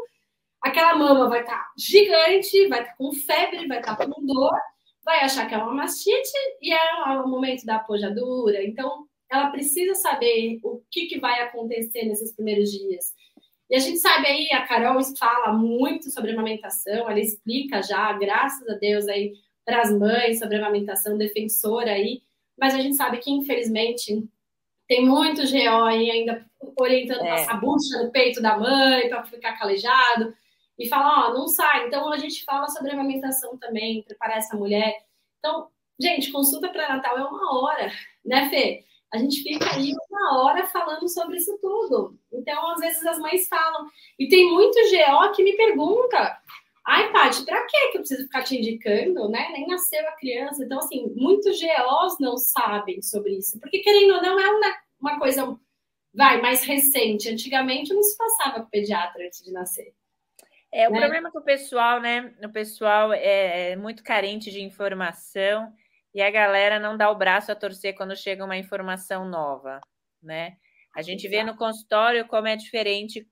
A: aquela mama vai estar tá gigante, vai estar tá com febre, vai estar tá com dor, vai achar que é uma mastite e é o momento da pojadura. Então ela precisa saber o que, que vai acontecer nesses primeiros dias. E a gente sabe aí, a Carol fala muito sobre amamentação, ela explica já, graças a Deus, aí para as mães sobre amamentação, defensora aí mas a gente sabe que, infelizmente, tem muito GO aí ainda orientando é. passar bucha no peito da mãe para ficar calejado e fala, ó, não sai. Então a gente fala sobre amamentação também, preparar essa mulher. Então, gente, consulta pré-natal é uma hora, né, Fê? A gente fica aí uma hora falando sobre isso tudo. Então, às vezes as mães falam. E tem muito GO que me pergunta: ai, Paty, pra que eu preciso ficar te indicando, né? Nem nasceu a criança. Então, assim, muitos GOs não sabem sobre isso. Porque, querendo ou não, é uma, uma coisa, vai, mais recente. Antigamente não se passava com pediatra antes de nascer.
C: É, o né? problema com o pessoal, né? O pessoal é, é muito carente de informação e a galera não dá o braço a torcer quando chega uma informação nova, né? A gente Exato. vê no consultório como é diferente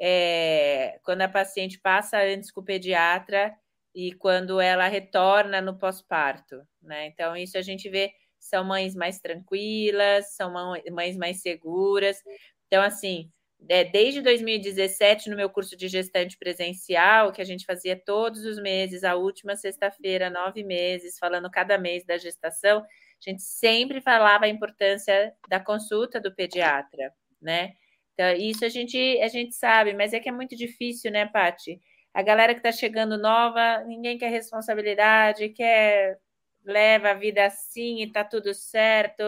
C: é, quando a paciente passa antes com o pediatra e quando ela retorna no pós-parto, né? Então, isso a gente vê, são mães mais tranquilas, são mães mais seguras. Então, assim, é, desde 2017, no meu curso de gestante presencial, que a gente fazia todos os meses, a última sexta-feira, nove meses, falando cada mês da gestação, a gente sempre falava a importância da consulta do pediatra, né? Então, isso a gente, a gente sabe, mas é que é muito difícil, né, Pati? A galera que está chegando nova, ninguém quer responsabilidade, quer leva a vida assim e tá tudo certo,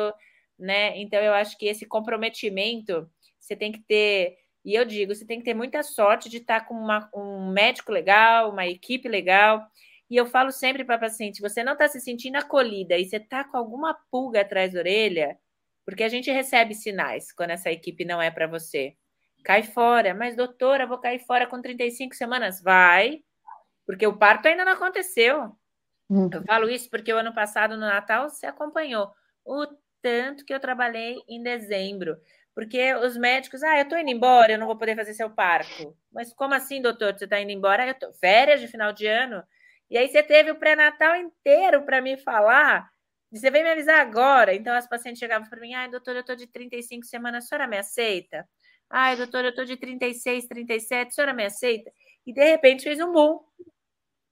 C: né? Então eu acho que esse comprometimento você tem que ter, e eu digo, você tem que ter muita sorte de estar com uma, um médico legal, uma equipe legal. E eu falo sempre para paciente: você não está se sentindo acolhida e você está com alguma pulga atrás da orelha, porque a gente recebe sinais quando essa equipe não é para você. Cai fora, mas doutora, vou cair fora com 35 semanas. Vai, porque o parto ainda não aconteceu. Uhum. Eu falo isso porque o ano passado, no Natal, você acompanhou o tanto que eu trabalhei em dezembro. Porque os médicos, ah, eu estou indo embora, eu não vou poder fazer seu parto. Mas como assim, doutor? Você está indo embora? Eu tô... Férias de final de ano? E aí você teve o pré-natal inteiro para me falar. E você veio me avisar agora. Então as pacientes chegavam para mim, ai, doutor, eu estou de 35 semanas, a senhora me aceita? Ai, doutor, eu estou de 36, 37, a senhora me aceita? E de repente fez um boom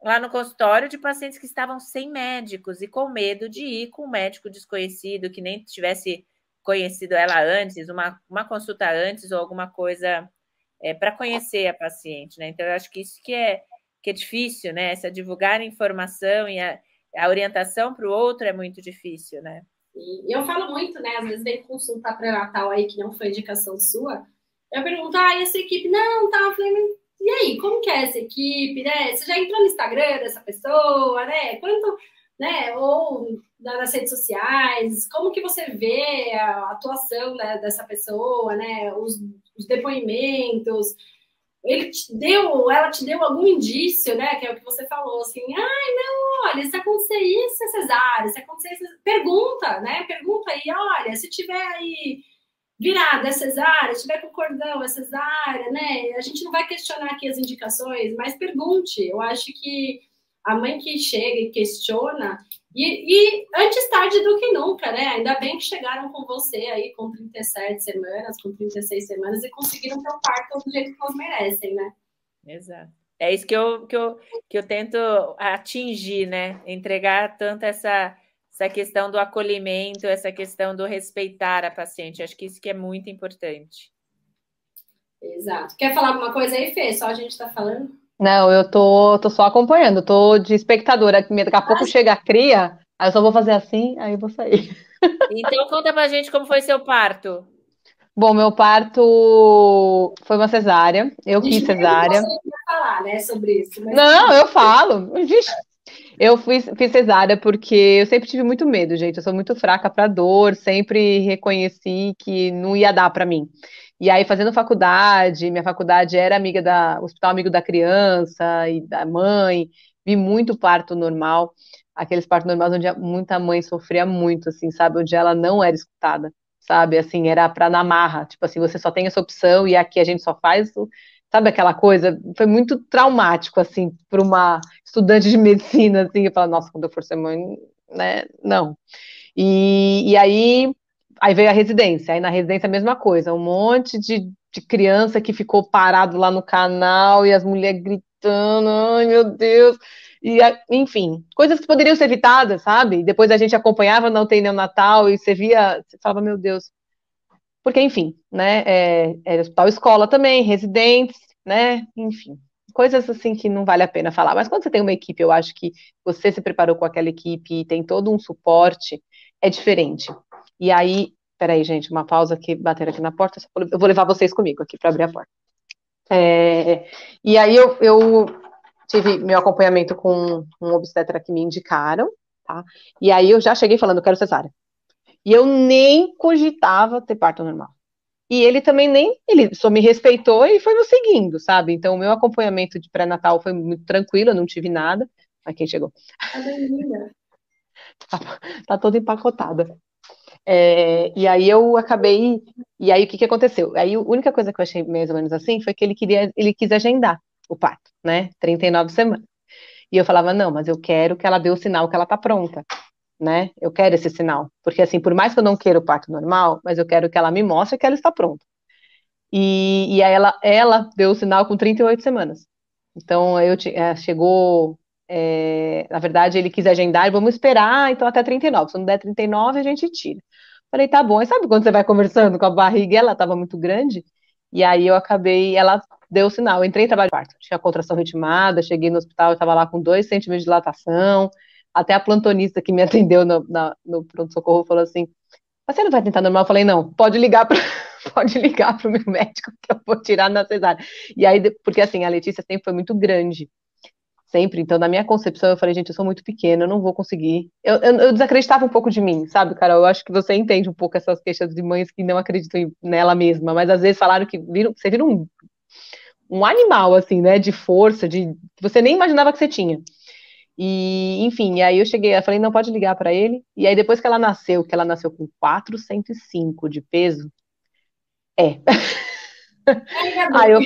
C: lá no consultório de pacientes que estavam sem médicos e com medo de ir com um médico desconhecido que nem tivesse conhecido ela antes, uma, uma consulta antes ou alguma coisa é, para conhecer a paciente, né? Então, eu acho que isso que é, que é difícil, né? Essa divulgar informação e a, a orientação para o outro é muito difícil, né?
A: E eu falo muito, né? Às vezes vem consulta pré-natal aí que não foi indicação sua. Eu pergunto, ah, e essa equipe? Não, tá. Eu falei, e aí, como que é essa equipe, né? Você já entrou no Instagram dessa pessoa, né? Quanto, né? Ou nas redes sociais, como que você vê a atuação né, dessa pessoa, né? Os, os, depoimentos. Ele te deu, ela te deu algum indício, né? Que é o que você falou, assim, ai, não, olha, se acontecer isso é cesárea, se acontecer isso, pergunta, né? Pergunta aí, olha, se tiver aí virada é cesárea, se tiver com cordão é cesárea, né? A gente não vai questionar aqui as indicações, mas pergunte. Eu acho que a mãe que chega e questiona, e, e, antes tarde do que nunca, né? Ainda bem que chegaram com você aí com 37 semanas, com 36 semanas e conseguiram ter o parto do jeito que elas merecem, né?
C: Exato. É isso que eu, que eu, que eu tento atingir, né? Entregar tanto essa, essa questão do acolhimento, essa questão do respeitar a paciente. Acho que isso que é muito importante.
A: Exato. Quer falar alguma coisa aí, Fê? Só a gente está falando?
B: Não, eu tô, tô só acompanhando, tô de espectadora. Daqui a pouco chega a cria, aí eu só vou fazer assim, aí eu vou sair.
C: Então conta pra gente como foi seu parto.
B: Bom, meu parto foi uma cesárea, eu quis cesárea. Não
A: falar, né, sobre isso. Mas...
B: Não, eu falo. Eu fiz, fiz cesárea porque eu sempre tive muito medo, gente. Eu sou muito fraca para dor, sempre reconheci que não ia dar para mim. E aí, fazendo faculdade, minha faculdade era amiga da Hospital Amigo da Criança e da mãe, vi muito parto normal, aqueles partos normais onde muita mãe sofria muito, assim, sabe? Onde ela não era escutada, sabe? Assim, era para na marra, tipo assim, você só tem essa opção e aqui a gente só faz, sabe aquela coisa? Foi muito traumático, assim, para uma estudante de medicina, assim, eu falar, nossa, quando eu for ser mãe, né? Não. E, e aí Aí veio a residência, aí na residência a mesma coisa, um monte de, de criança que ficou parado lá no canal e as mulheres gritando, ai meu Deus. E, enfim, coisas que poderiam ser evitadas, sabe? Depois a gente acompanhava não tem Natal e você via, você falava, meu Deus. Porque, enfim, né? É, é hospital escola também, residentes, né? Enfim, coisas assim que não vale a pena falar. Mas quando você tem uma equipe, eu acho que você se preparou com aquela equipe e tem todo um suporte, é diferente. E aí, peraí, gente, uma pausa aqui, bater aqui na porta, eu vou levar vocês comigo aqui para abrir a porta. É, e aí eu, eu tive meu acompanhamento com um obstetra que me indicaram, tá? E aí eu já cheguei falando, quero cesárea. E eu nem cogitava ter parto normal. E ele também nem, ele só me respeitou e foi me seguindo, sabe? Então o meu acompanhamento de pré-natal foi muito tranquilo, eu não tive nada. Mas quem chegou? Tá, tá toda empacotada. É, e aí eu acabei. E aí o que, que aconteceu? Aí a única coisa que eu achei mais ou menos assim foi que ele queria, ele quis agendar o parto, né? 39 semanas. E eu falava, não, mas eu quero que ela dê o sinal que ela tá pronta, né? Eu quero esse sinal. Porque assim, por mais que eu não queira o parto normal, mas eu quero que ela me mostre que ela está pronta. E, e aí ela, ela deu o sinal com 38 semanas. Então eu é, chegou é, na verdade, ele quis agendar, vamos esperar, então até 39. Se não der 39, a gente tira. Falei, tá bom. E sabe quando você vai conversando com a barriga, ela estava muito grande? E aí eu acabei, ela deu o sinal. Eu entrei em trabalho de parto, tinha contração ritmada, cheguei no hospital, eu estava lá com 2 centímetros de dilatação. Até a plantonista que me atendeu no, no pronto-socorro falou assim: você não vai tentar normal? Eu falei, não, pode ligar para pode ligar para o meu médico que eu vou tirar na cesárea. E aí, porque assim, a Letícia sempre foi muito grande sempre. Então, na minha concepção, eu falei, gente, eu sou muito pequena, eu não vou conseguir. Eu, eu, eu, desacreditava um pouco de mim, sabe, Carol? Eu acho que você entende um pouco essas queixas de mães que não acreditam nela mesma, mas às vezes falaram que viram, você vira um, um animal, assim, né, de força, de que você nem imaginava que você tinha. E, enfim, e aí eu cheguei, eu falei, não, pode ligar para ele. E aí depois que ela nasceu, que ela nasceu com 405 de peso, é. aí eu,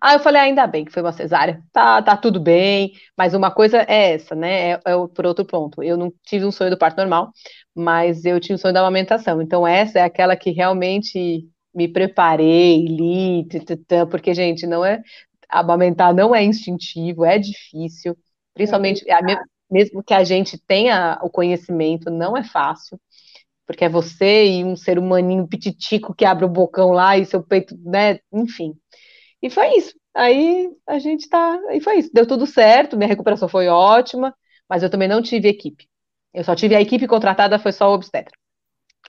B: Aí eu falei, ah, ainda bem que foi uma cesárea, tá, tá tudo bem, mas uma coisa é essa, né? É, é por outro ponto. Eu não tive um sonho do parto normal, mas eu tive um sonho da amamentação. Então, essa é aquela que realmente me preparei, li, porque, gente, não é. Amamentar não é instintivo, é difícil, principalmente, é mesmo que a gente tenha o conhecimento, não é fácil porque é você e um ser humaninho pititico que abre o bocão lá e seu peito, né? Enfim. E foi isso. Aí a gente tá. E foi isso. Deu tudo certo, minha recuperação foi ótima, mas eu também não tive equipe. Eu só tive a equipe contratada, foi só o obstetra.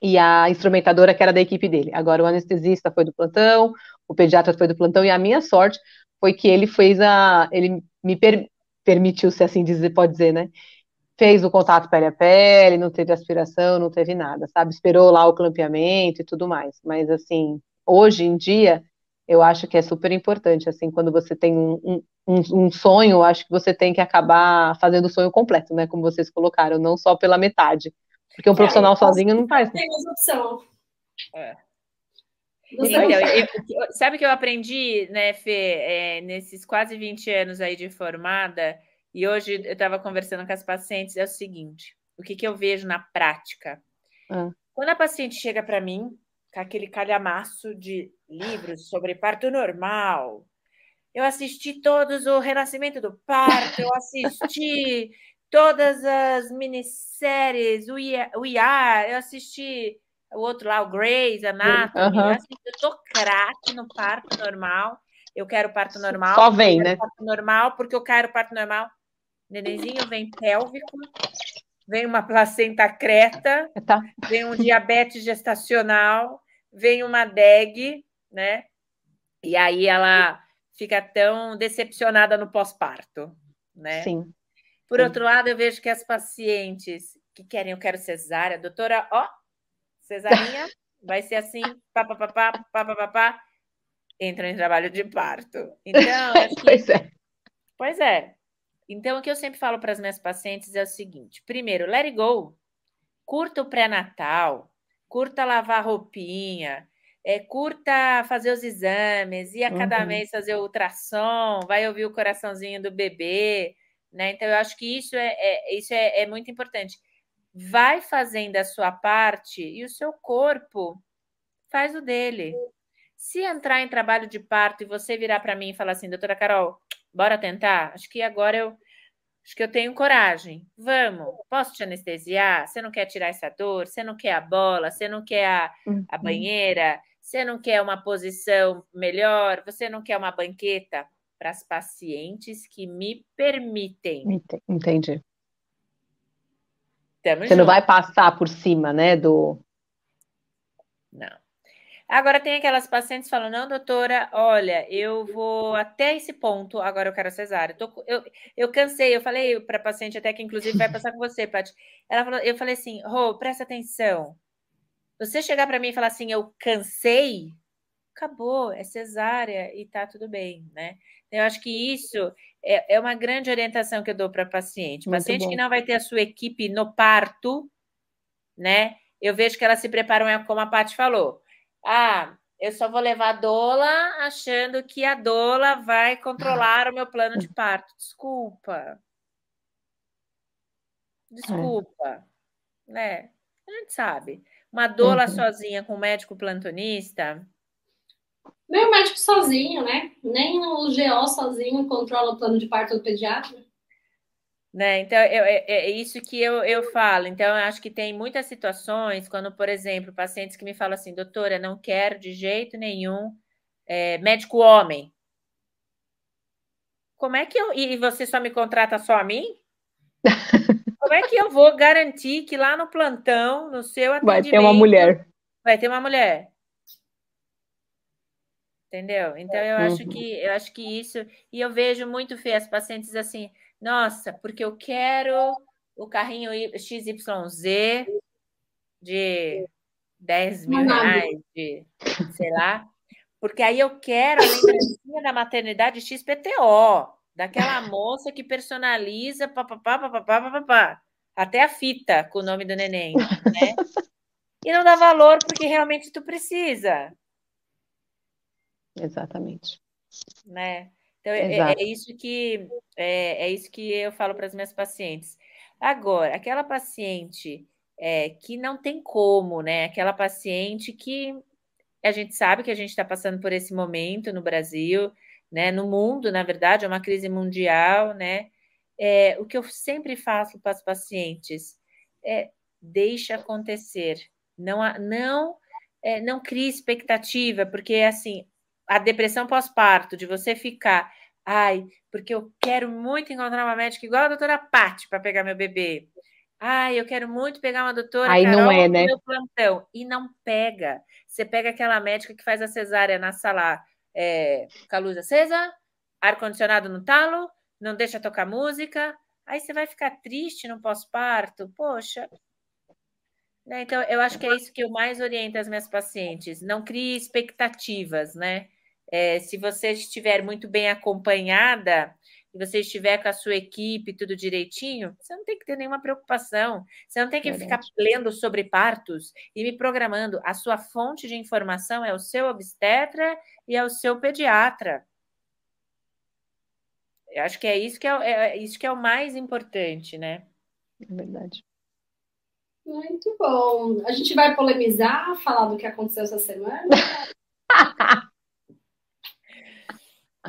B: E a instrumentadora, que era da equipe dele. Agora, o anestesista foi do plantão, o pediatra foi do plantão, e a minha sorte foi que ele fez a. Ele me per, permitiu, se assim dizer, pode dizer, né? Fez o contato pele a pele, não teve aspiração, não teve nada, sabe? Esperou lá o clampeamento e tudo mais. Mas, assim, hoje em dia, eu acho que é super importante, assim, quando você tem um, um, um sonho, acho que você tem que acabar fazendo o sonho completo, né, como vocês colocaram, não só pela metade, porque um é, profissional sozinho não faz. Tem mais opção. É.
C: Então, eu, eu, sabe o que eu aprendi, né, Fê, é, nesses quase 20 anos aí de formada, e hoje eu estava conversando com as pacientes, é o seguinte, o que, que eu vejo na prática? Ah. Quando a paciente chega para mim, com aquele calhamaço de livros sobre parto normal. Eu assisti todos o Renascimento do Parto, eu assisti todas as minisséries, o IAR, eu assisti o outro lá, o Grey's Anatomy. Uhum. Eu, assisti, eu tô craque no parto normal. Eu quero parto normal.
B: Só vem, né?
C: Parto normal, porque eu quero parto normal. Nenenzinho vem pélvico, vem uma placenta creta, tá. vem um diabetes gestacional, vem uma DEG, né? E aí ela fica tão decepcionada no pós-parto, né?
B: Sim.
C: Por Sim. outro lado, eu vejo que as pacientes que querem, eu quero cesárea, doutora, ó, cesarinha, vai ser assim, papapá, papapá, entra em trabalho de parto. Então, que... pois é. Pois é. Então, o que eu sempre falo para as minhas pacientes é o seguinte: primeiro, let it go. Curta o pré-natal, curta lavar roupinha, é, curta fazer os exames, e a cada uhum. mês fazer o ultrassom, vai ouvir o coraçãozinho do bebê, né? Então, eu acho que isso é, é isso é, é muito importante. Vai fazendo a sua parte e o seu corpo faz o dele. Se entrar em trabalho de parto e você virar para mim e falar assim, doutora Carol, bora tentar? Acho que agora eu Acho que eu tenho coragem. Vamos, posso te anestesiar? Você não quer tirar essa dor? Você não quer a bola? Você não quer a, a uhum. banheira? Você não quer uma posição melhor? Você não quer uma banqueta? Para as pacientes que me permitem.
B: Entendi.
C: Tamo
B: Você junto. não vai passar por cima, né, do...
C: Não. Agora tem aquelas pacientes que falam, não, doutora, olha, eu vou até esse ponto, agora eu quero cesárea. Eu, tô, eu, eu cansei, eu falei para a paciente até que inclusive vai passar com você, Paty. Ela falou, eu falei assim, Rô, presta atenção. Você chegar para mim e falar assim, eu cansei, acabou, é cesárea e tá tudo bem, né? Eu acho que isso é, é uma grande orientação que eu dou para paciente. Muito paciente bom. que não vai ter a sua equipe no parto, né? Eu vejo que elas se preparam, é como a Paty falou. Ah, eu só vou levar a doula achando que a doula vai controlar o meu plano de parto. Desculpa. Desculpa. É. Né? A gente sabe. Uma doula uhum. sozinha com um médico plantonista.
A: Nem o médico sozinho, né? Nem o GO sozinho controla o plano de parto do pediatra.
C: Né? Então, eu, é, é, isso que eu, eu falo. Então, eu acho que tem muitas situações, quando, por exemplo, pacientes que me falam assim, doutora, não quero de jeito nenhum é, médico homem. Como é que eu. E você só me contrata só a mim? Como é que eu vou garantir que lá no plantão, no seu atendimento.
B: Vai ter uma mulher.
C: Vai ter uma mulher. Entendeu? Então eu uhum. acho que eu acho que isso. E eu vejo muito feio as pacientes assim. Nossa, porque eu quero o carrinho XYZ de 10 mil reais, de sei lá. Porque aí eu quero a lembrancinha da maternidade XPTO, daquela moça que personaliza papapá, papapá, papapá, até a fita com o nome do neném, né? E não dá valor porque realmente tu precisa.
B: Exatamente.
C: Né? Então, é, é, isso que é, é, isso que eu falo para as minhas pacientes. Agora, aquela paciente é, que não tem como, né? Aquela paciente que a gente sabe que a gente está passando por esse momento no Brasil, né? No mundo, na verdade, é uma crise mundial, né? É, o que eu sempre faço para as pacientes é deixa acontecer, não não é, não crie expectativa, porque assim a depressão pós-parto, de você ficar, ai, porque eu quero muito encontrar uma médica igual a doutora Patti para pegar meu bebê. Ai, eu quero muito pegar uma doutora
B: Aí Carol não é, né? meu
C: plantão. E não pega. Você pega aquela médica que faz a cesárea na sala é, com a luz acesa, ar-condicionado no talo, não deixa tocar música. Aí você vai ficar triste no pós-parto. Poxa, né? Então, eu acho que é isso que eu mais oriento as minhas pacientes. Não crie expectativas, né? É, se você estiver muito bem acompanhada e você estiver com a sua equipe tudo direitinho, você não tem que ter nenhuma preocupação. Você não tem que Verdade. ficar lendo sobre partos e me programando. A sua fonte de informação é o seu obstetra e é o seu pediatra. Eu acho que é isso que é, é isso que é o mais importante, né?
B: É verdade.
A: Muito bom. A gente vai polemizar, falar do que aconteceu essa semana.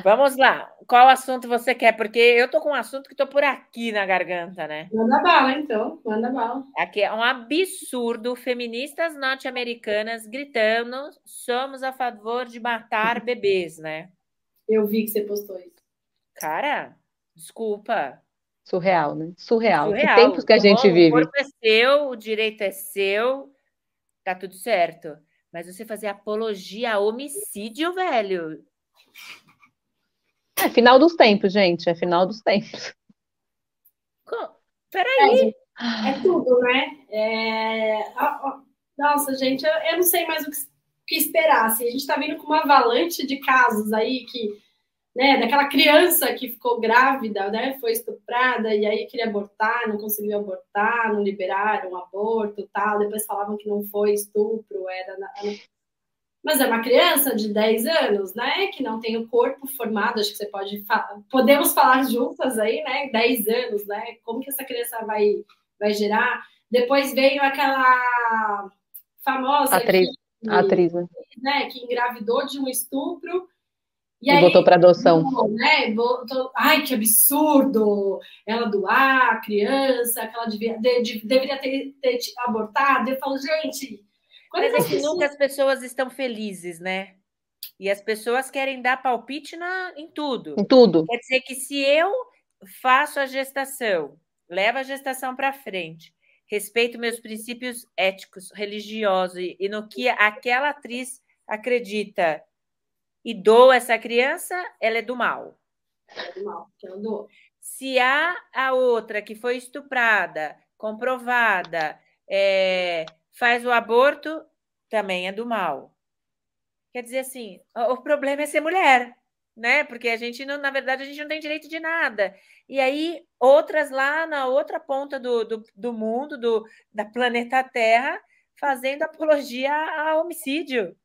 C: Vamos lá. Qual assunto você quer? Porque eu tô com um assunto que tô por aqui na garganta, né?
A: Manda bala, então. Manda bala.
C: Aqui é um absurdo. Feministas norte-americanas gritando: somos a favor de matar bebês, né?
A: Eu vi que você postou isso.
C: Cara, desculpa.
B: Surreal, né? Surreal. Surreal. Que tempos que a gente
C: o
B: vive. O
C: corpo é seu, o direito é seu, tá tudo certo. Mas você fazer apologia a homicídio, velho.
B: É final dos tempos, gente. É final dos tempos.
C: Peraí.
A: É, é tudo, né? É... Nossa, gente, eu, eu, não sei mais o que, que esperar. Assim, a gente está vindo com uma avalanche de casos aí que, né, daquela criança que ficou grávida, né, foi estuprada e aí queria abortar, não conseguiu abortar, não liberaram o aborto, tal. Depois falavam que não foi estupro, era mas é uma criança de 10 anos, né? Que não tem o corpo formado, acho que você pode falar. Podemos falar juntas aí, né? 10 anos, né? Como que essa criança vai, vai gerar? Depois veio aquela famosa
B: atriz, que, atriz né?
A: né? que engravidou de um estupro
B: E, e aí, botou para adoção.
A: Né, botou, ai, que absurdo! Ela doar a criança, que ela devia, de, de, deveria ter, ter, abortado. Eu falo, gente.
C: Mas é que nunca as pessoas estão felizes, né? E as pessoas querem dar palpite na, em tudo.
B: Em tudo.
C: Quer dizer que se eu faço a gestação, levo a gestação para frente, respeito meus princípios éticos, religiosos e, e no que aquela atriz acredita e dou essa criança, ela é do mal.
A: É do mal, que ela doou.
C: Se há a outra que foi estuprada, comprovada, é, faz o aborto, também é do mal. Quer dizer assim, o problema é ser mulher, né? Porque a gente não, na verdade, a gente não tem direito de nada. E aí, outras lá na outra ponta do, do, do mundo, do, da planeta Terra, fazendo apologia ao homicídio.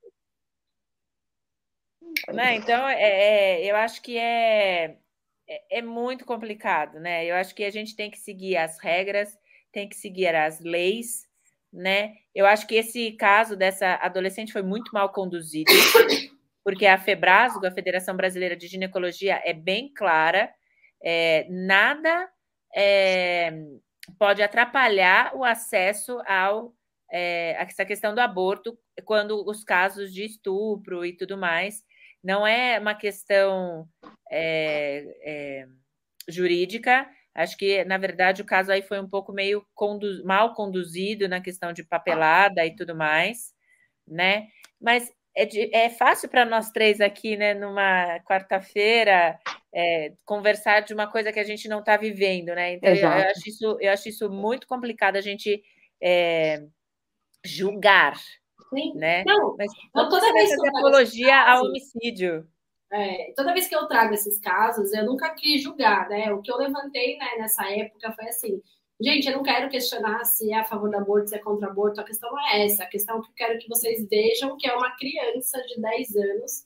C: Né? Então, é, é, eu acho que é, é, é, muito complicado, né? Eu acho que a gente tem que seguir as regras, tem que seguir as leis, né? Eu acho que esse caso dessa adolescente foi muito mal conduzido, porque a FEBRASGO, a Federação Brasileira de Ginecologia, é bem clara, é, nada é, pode atrapalhar o acesso ao é, essa questão do aborto quando os casos de estupro e tudo mais não é uma questão é, é, jurídica. Acho que, na verdade, o caso aí foi um pouco meio condu mal conduzido na questão de papelada e tudo mais, né? Mas é, de, é fácil para nós três aqui, né, numa quarta-feira, é, conversar de uma coisa que a gente não está vivendo, né? Então, eu, eu, acho isso, eu acho isso muito complicado a gente é, julgar, Sim. Né? Não, Mas
A: não toda vez que eu
C: apologia ao homicídio.
A: É, toda vez que eu trago esses casos, eu nunca quis julgar, né? O que eu levantei né, nessa época foi assim: gente, eu não quero questionar se é a favor do aborto, se é contra o aborto, a questão não é essa. A questão que eu quero que vocês vejam que é uma criança de 10 anos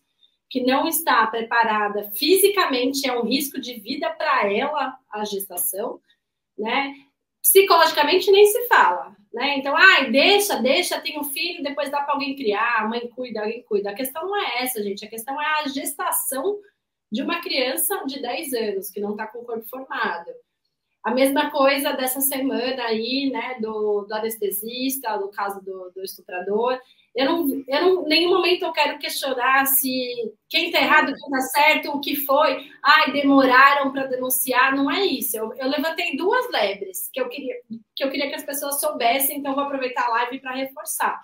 A: que não está preparada fisicamente, é um risco de vida para ela a gestação, né? Psicologicamente nem se fala, né? Então, ai, deixa, deixa, tem um filho, depois dá para alguém criar, a mãe cuida, alguém cuida. A questão não é essa, gente. A questão é a gestação de uma criança de 10 anos que não está com o corpo formado. A mesma coisa dessa semana aí, né, do, do anestesista, do caso do, do estuprador. Eu não, eu não, nenhum momento eu quero questionar se quem está errado, quem está certo, o que foi. Ai, demoraram para denunciar. Não é isso. Eu, eu, levantei duas lebres que eu, queria, que eu queria que as pessoas soubessem, então vou aproveitar a live para reforçar.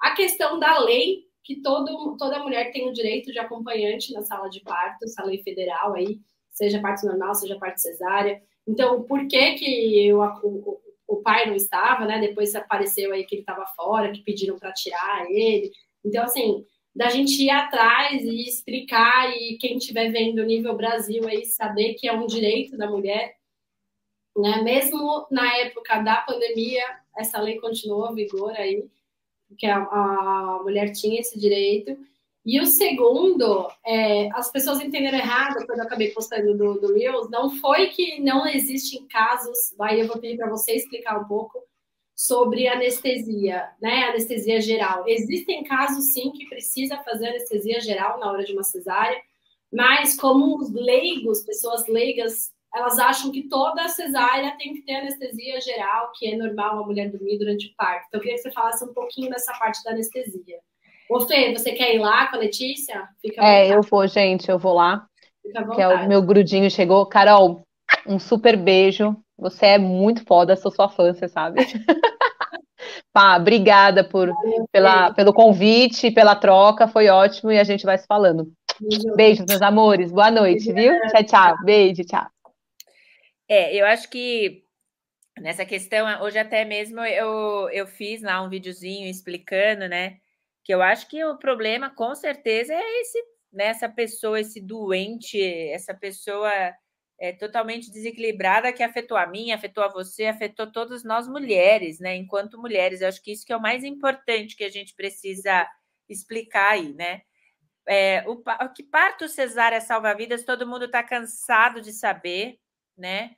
A: A questão da lei, que todo, toda mulher tem o direito de acompanhante na sala de parto, essa lei federal aí, seja parte normal, seja parte cesárea. Então, por que, que eu, o, o pai não estava, né? Depois apareceu aí que ele estava fora, que pediram para tirar ele. Então, assim, da gente ir atrás e explicar, e quem estiver vendo o nível Brasil aí, saber que é um direito da mulher, né? Mesmo na época da pandemia, essa lei continuou em vigor aí, porque a, a mulher tinha esse direito. E o segundo, é, as pessoas entenderam errado quando eu acabei postando do, do Reels, não foi que não existem casos, aí eu vou pedir para você explicar um pouco sobre anestesia, né? Anestesia geral. Existem casos sim que precisa fazer anestesia geral na hora de uma cesárea, mas como os leigos, pessoas leigas, elas acham que toda cesárea tem que ter anestesia geral, que é normal uma mulher dormir durante o parto. Então eu queria que você falasse um pouquinho dessa parte da anestesia. Ô, Fê, você quer ir lá com a Letícia?
B: Fica é, eu vou, gente, eu vou lá. Fica que é o meu grudinho chegou. Carol, um super beijo. Você é muito foda, sou sua fã, você sabe. Pá, obrigada por, pela, pelo convite, pela troca, foi ótimo e a gente vai se falando. Beijo. Beijos, meus amores. Boa noite, viu? Tchau, tchau. Beijo, tchau.
C: É, eu acho que nessa questão, hoje até mesmo eu, eu fiz lá um videozinho explicando, né? Que eu acho que o problema, com certeza, é esse, né, essa pessoa, esse doente, essa pessoa é, totalmente desequilibrada que afetou a mim, afetou a você, afetou todas nós mulheres, né? Enquanto mulheres, eu acho que isso que é o mais importante que a gente precisa explicar aí, né? É, o, que parto cesárea salva vidas, todo mundo está cansado de saber, né?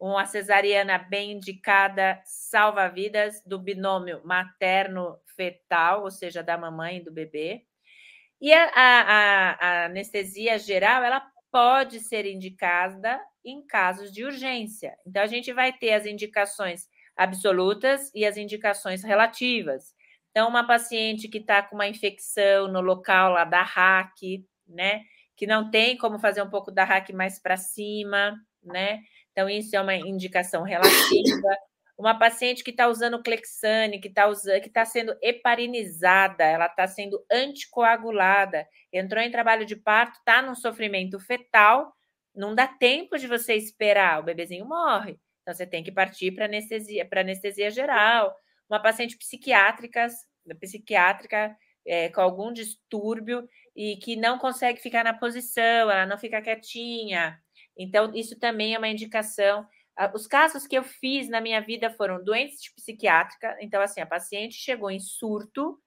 C: Uma cesariana bem indicada salva vidas do binômio materno-fetal, ou seja, da mamãe e do bebê. E a, a, a anestesia geral, ela pode ser indicada em casos de urgência. Então, a gente vai ter as indicações absolutas e as indicações relativas. Então, uma paciente que está com uma infecção no local lá da RAC, né? Que não tem como fazer um pouco da RAC mais para cima, né? Então, isso é uma indicação relativa. Uma paciente que está usando Clexane, que está está sendo heparinizada, ela está sendo anticoagulada, entrou em trabalho de parto, está num sofrimento fetal, não dá tempo de você esperar, o bebezinho morre. Então, você tem que partir para anestesia, para anestesia geral. Uma paciente psiquiátrica, psiquiátrica é, com algum distúrbio e que não consegue ficar na posição, ela não fica quietinha. Então, isso também é uma indicação os casos que eu fiz na minha vida foram doentes psiquiátrica. Então, assim, a paciente chegou em surto,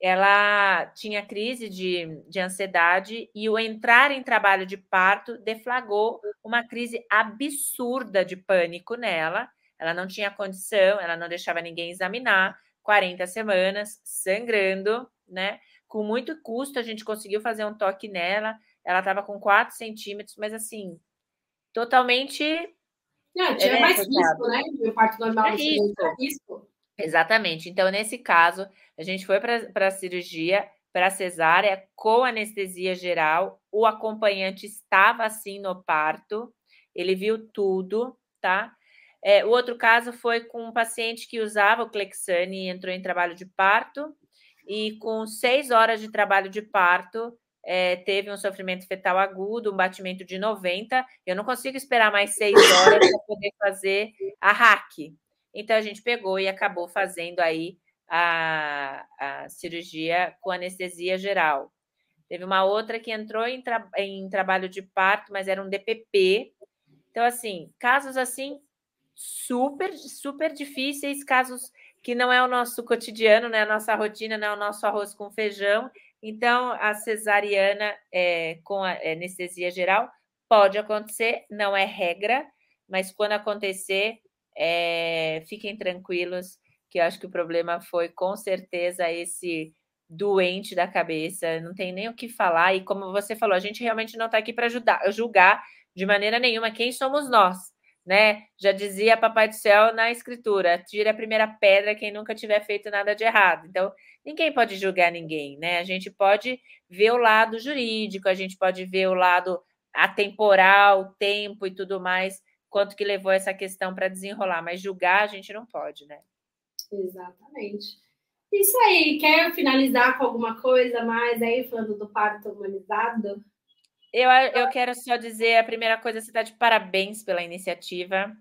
C: ela tinha crise de, de ansiedade e o entrar em trabalho de parto deflagrou uma crise absurda de pânico nela. Ela não tinha condição, ela não deixava ninguém examinar. 40 semanas, sangrando, né? Com muito custo, a gente conseguiu fazer um toque nela. Ela estava com 4 centímetros, mas assim, totalmente
A: não, tinha é, mais risco, né? O parto normal risco. risco.
C: Exatamente. Então, nesse caso, a gente foi para a cirurgia, para a cesárea, com anestesia geral. O acompanhante estava assim no parto, ele viu tudo, tá? É, o outro caso foi com um paciente que usava o Clexane e entrou em trabalho de parto, e com seis horas de trabalho de parto, é, teve um sofrimento fetal agudo, um batimento de 90. Eu não consigo esperar mais seis horas para poder fazer a hack. Então a gente pegou e acabou fazendo aí a, a cirurgia com anestesia geral. Teve uma outra que entrou em, tra em trabalho de parto, mas era um DPP. Então, assim, casos assim super, super difíceis, casos que não é o nosso cotidiano, né? A nossa rotina, não é o nosso arroz com feijão, então, a cesariana é, com a anestesia geral pode acontecer, não é regra, mas quando acontecer, é, fiquem tranquilos, que eu acho que o problema foi com certeza esse doente da cabeça, não tem nem o que falar. E como você falou, a gente realmente não está aqui para julgar de maneira nenhuma quem somos nós né? Já dizia Papai do Céu na escritura: tira a primeira pedra quem nunca tiver feito nada de errado. Então, ninguém pode julgar ninguém, né? A gente pode ver o lado jurídico, a gente pode ver o lado atemporal, tempo e tudo mais, quanto que levou essa questão para desenrolar, mas julgar a gente não pode, né?
A: Exatamente. Isso aí, quer finalizar com alguma coisa mais aí, falando do parto humanizado?
C: Eu, eu quero só dizer a primeira coisa, você está de parabéns pela iniciativa.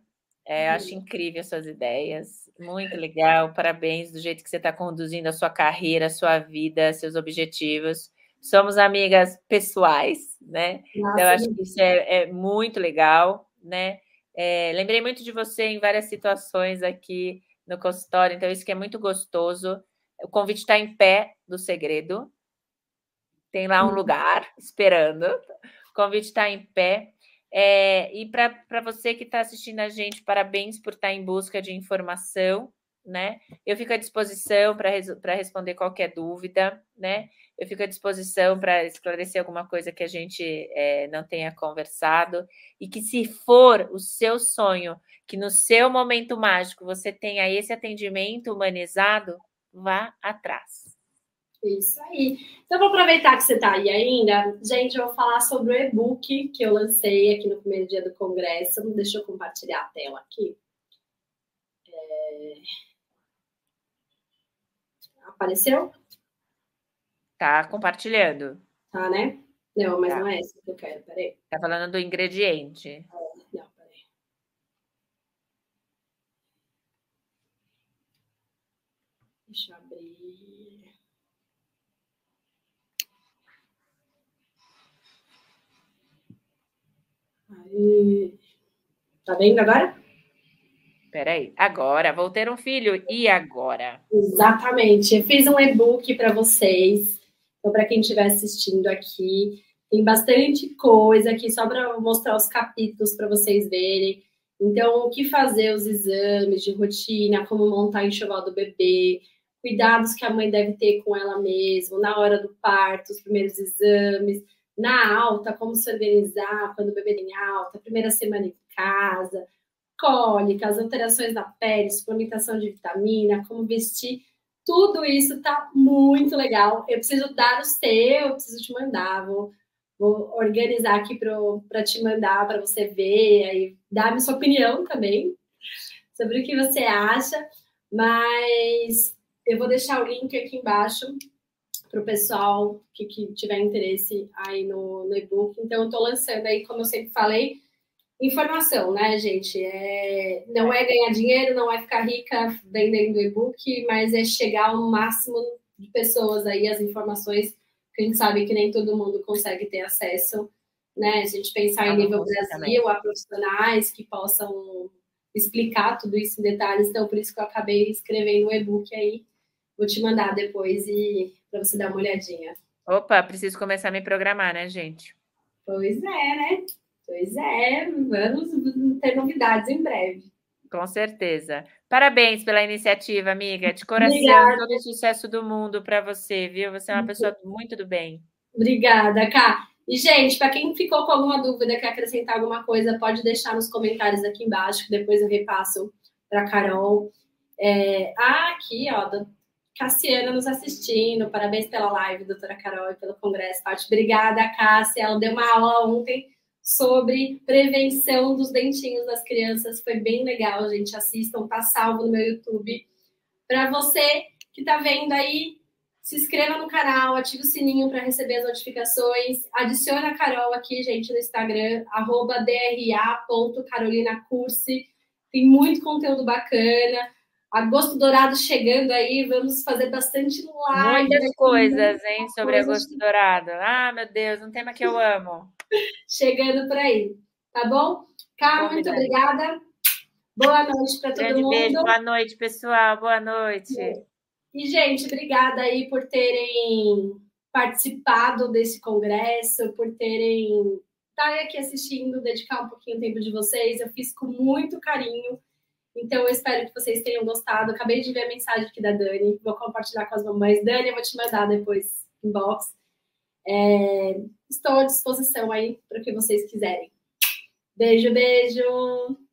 C: É, acho incrível as suas ideias, muito legal. Parabéns do jeito que você está conduzindo a sua carreira, a sua vida, seus objetivos. Somos amigas pessoais, né? Nossa, eu acho que isso é, é muito legal, né? É, lembrei muito de você em várias situações aqui no consultório, então isso que é muito gostoso. O convite está em pé do segredo, tem lá um uhum. lugar esperando. O convite está em pé. É, e para você que está assistindo a gente, parabéns por estar tá em busca de informação, né? Eu fico à disposição para responder qualquer dúvida, né? Eu fico à disposição para esclarecer alguma coisa que a gente é, não tenha conversado. E que, se for o seu sonho, que no seu momento mágico você tenha esse atendimento humanizado, vá atrás.
A: Isso aí. Então, vou aproveitar que você está aí ainda. Gente, eu vou falar sobre o e-book que eu lancei aqui no primeiro dia do congresso. Deixa eu compartilhar a tela aqui. É... Apareceu?
C: Tá compartilhando.
A: Tá, né? Não, mas tá. não é esse que eu quero, peraí.
C: Tá falando do ingrediente. É, não, peraí.
A: Deixa eu abrir. Aí. Tá vendo agora?
C: Peraí, agora vou ter um filho e agora?
A: Exatamente. Eu fiz um e-book para vocês. Então, para quem estiver assistindo aqui, tem bastante coisa aqui só para mostrar os capítulos para vocês verem. Então, o que fazer os exames de rotina, como montar enxoval do bebê, cuidados que a mãe deve ter com ela mesma, na hora do parto, os primeiros exames, na alta, como se organizar quando o bebê tem alta, primeira semana em casa, cólicas, alterações na pele, suplementação de vitamina, como vestir. Tudo isso tá muito legal. Eu preciso dar o seu, eu preciso te mandar. Vou, vou organizar aqui para te mandar, para você ver, aí dar a sua opinião também sobre o que você acha. Mas eu vou deixar o link aqui embaixo para o pessoal que, que, tiver interesse aí no, no e-book. Então, eu estou lançando aí, como eu sempre falei, informação, né, gente? É, não é ganhar dinheiro, não é ficar rica vendendo e-book, mas é chegar ao máximo de pessoas aí as informações que a gente sabe que nem todo mundo consegue ter acesso, né? A gente pensar em nível Brasil, também. a profissionais que possam explicar tudo isso em detalhes, então por isso que eu acabei escrevendo o e-book aí. Vou te mandar depois e para você dar uma olhadinha.
C: Opa, preciso começar a me programar, né, gente?
A: Pois é, né? Pois é, vamos ter novidades em breve.
C: Com certeza. Parabéns pela iniciativa, amiga. De coração, Obrigada. todo o sucesso do mundo para você, viu? Você é uma pessoa muito do bem.
A: Obrigada, Cá. E, gente, para quem ficou com alguma dúvida, quer acrescentar alguma coisa, pode deixar nos comentários aqui embaixo, que depois eu repasso para Carol. É... Ah, aqui, ó, Cassiana nos assistindo. Parabéns pela live, doutora Carol, e pelo congresso. Paty. Obrigada, Cássia. Ela deu uma aula ontem sobre prevenção dos dentinhos das crianças. Foi bem legal, gente. Assistam, tá salvo no meu YouTube. Para você que está vendo aí, se inscreva no canal, ative o sininho para receber as notificações. Adicione a Carol aqui, gente, no Instagram, dra.carolinacurse. Tem muito conteúdo bacana. Agosto Dourado chegando aí, vamos fazer bastante
C: live. Muitas coisas, hein, sobre coisas. Agosto Dourado. Ah, meu Deus, um tema que eu amo.
A: chegando por aí, tá bom? Cá, muito obrigada. Boa noite para todo Grande mundo. Beijo,
C: boa noite, pessoal. Boa noite.
A: E, gente, obrigada aí por terem participado desse congresso, por terem estar tá aqui assistindo, dedicar um pouquinho o tempo de vocês. Eu fiz com muito carinho. Então, eu espero que vocês tenham gostado. Acabei de ver a mensagem aqui da Dani. Vou compartilhar com as mamães. Dani, eu vou te mandar depois inbox. É, estou à disposição aí para o que vocês quiserem. Beijo, beijo!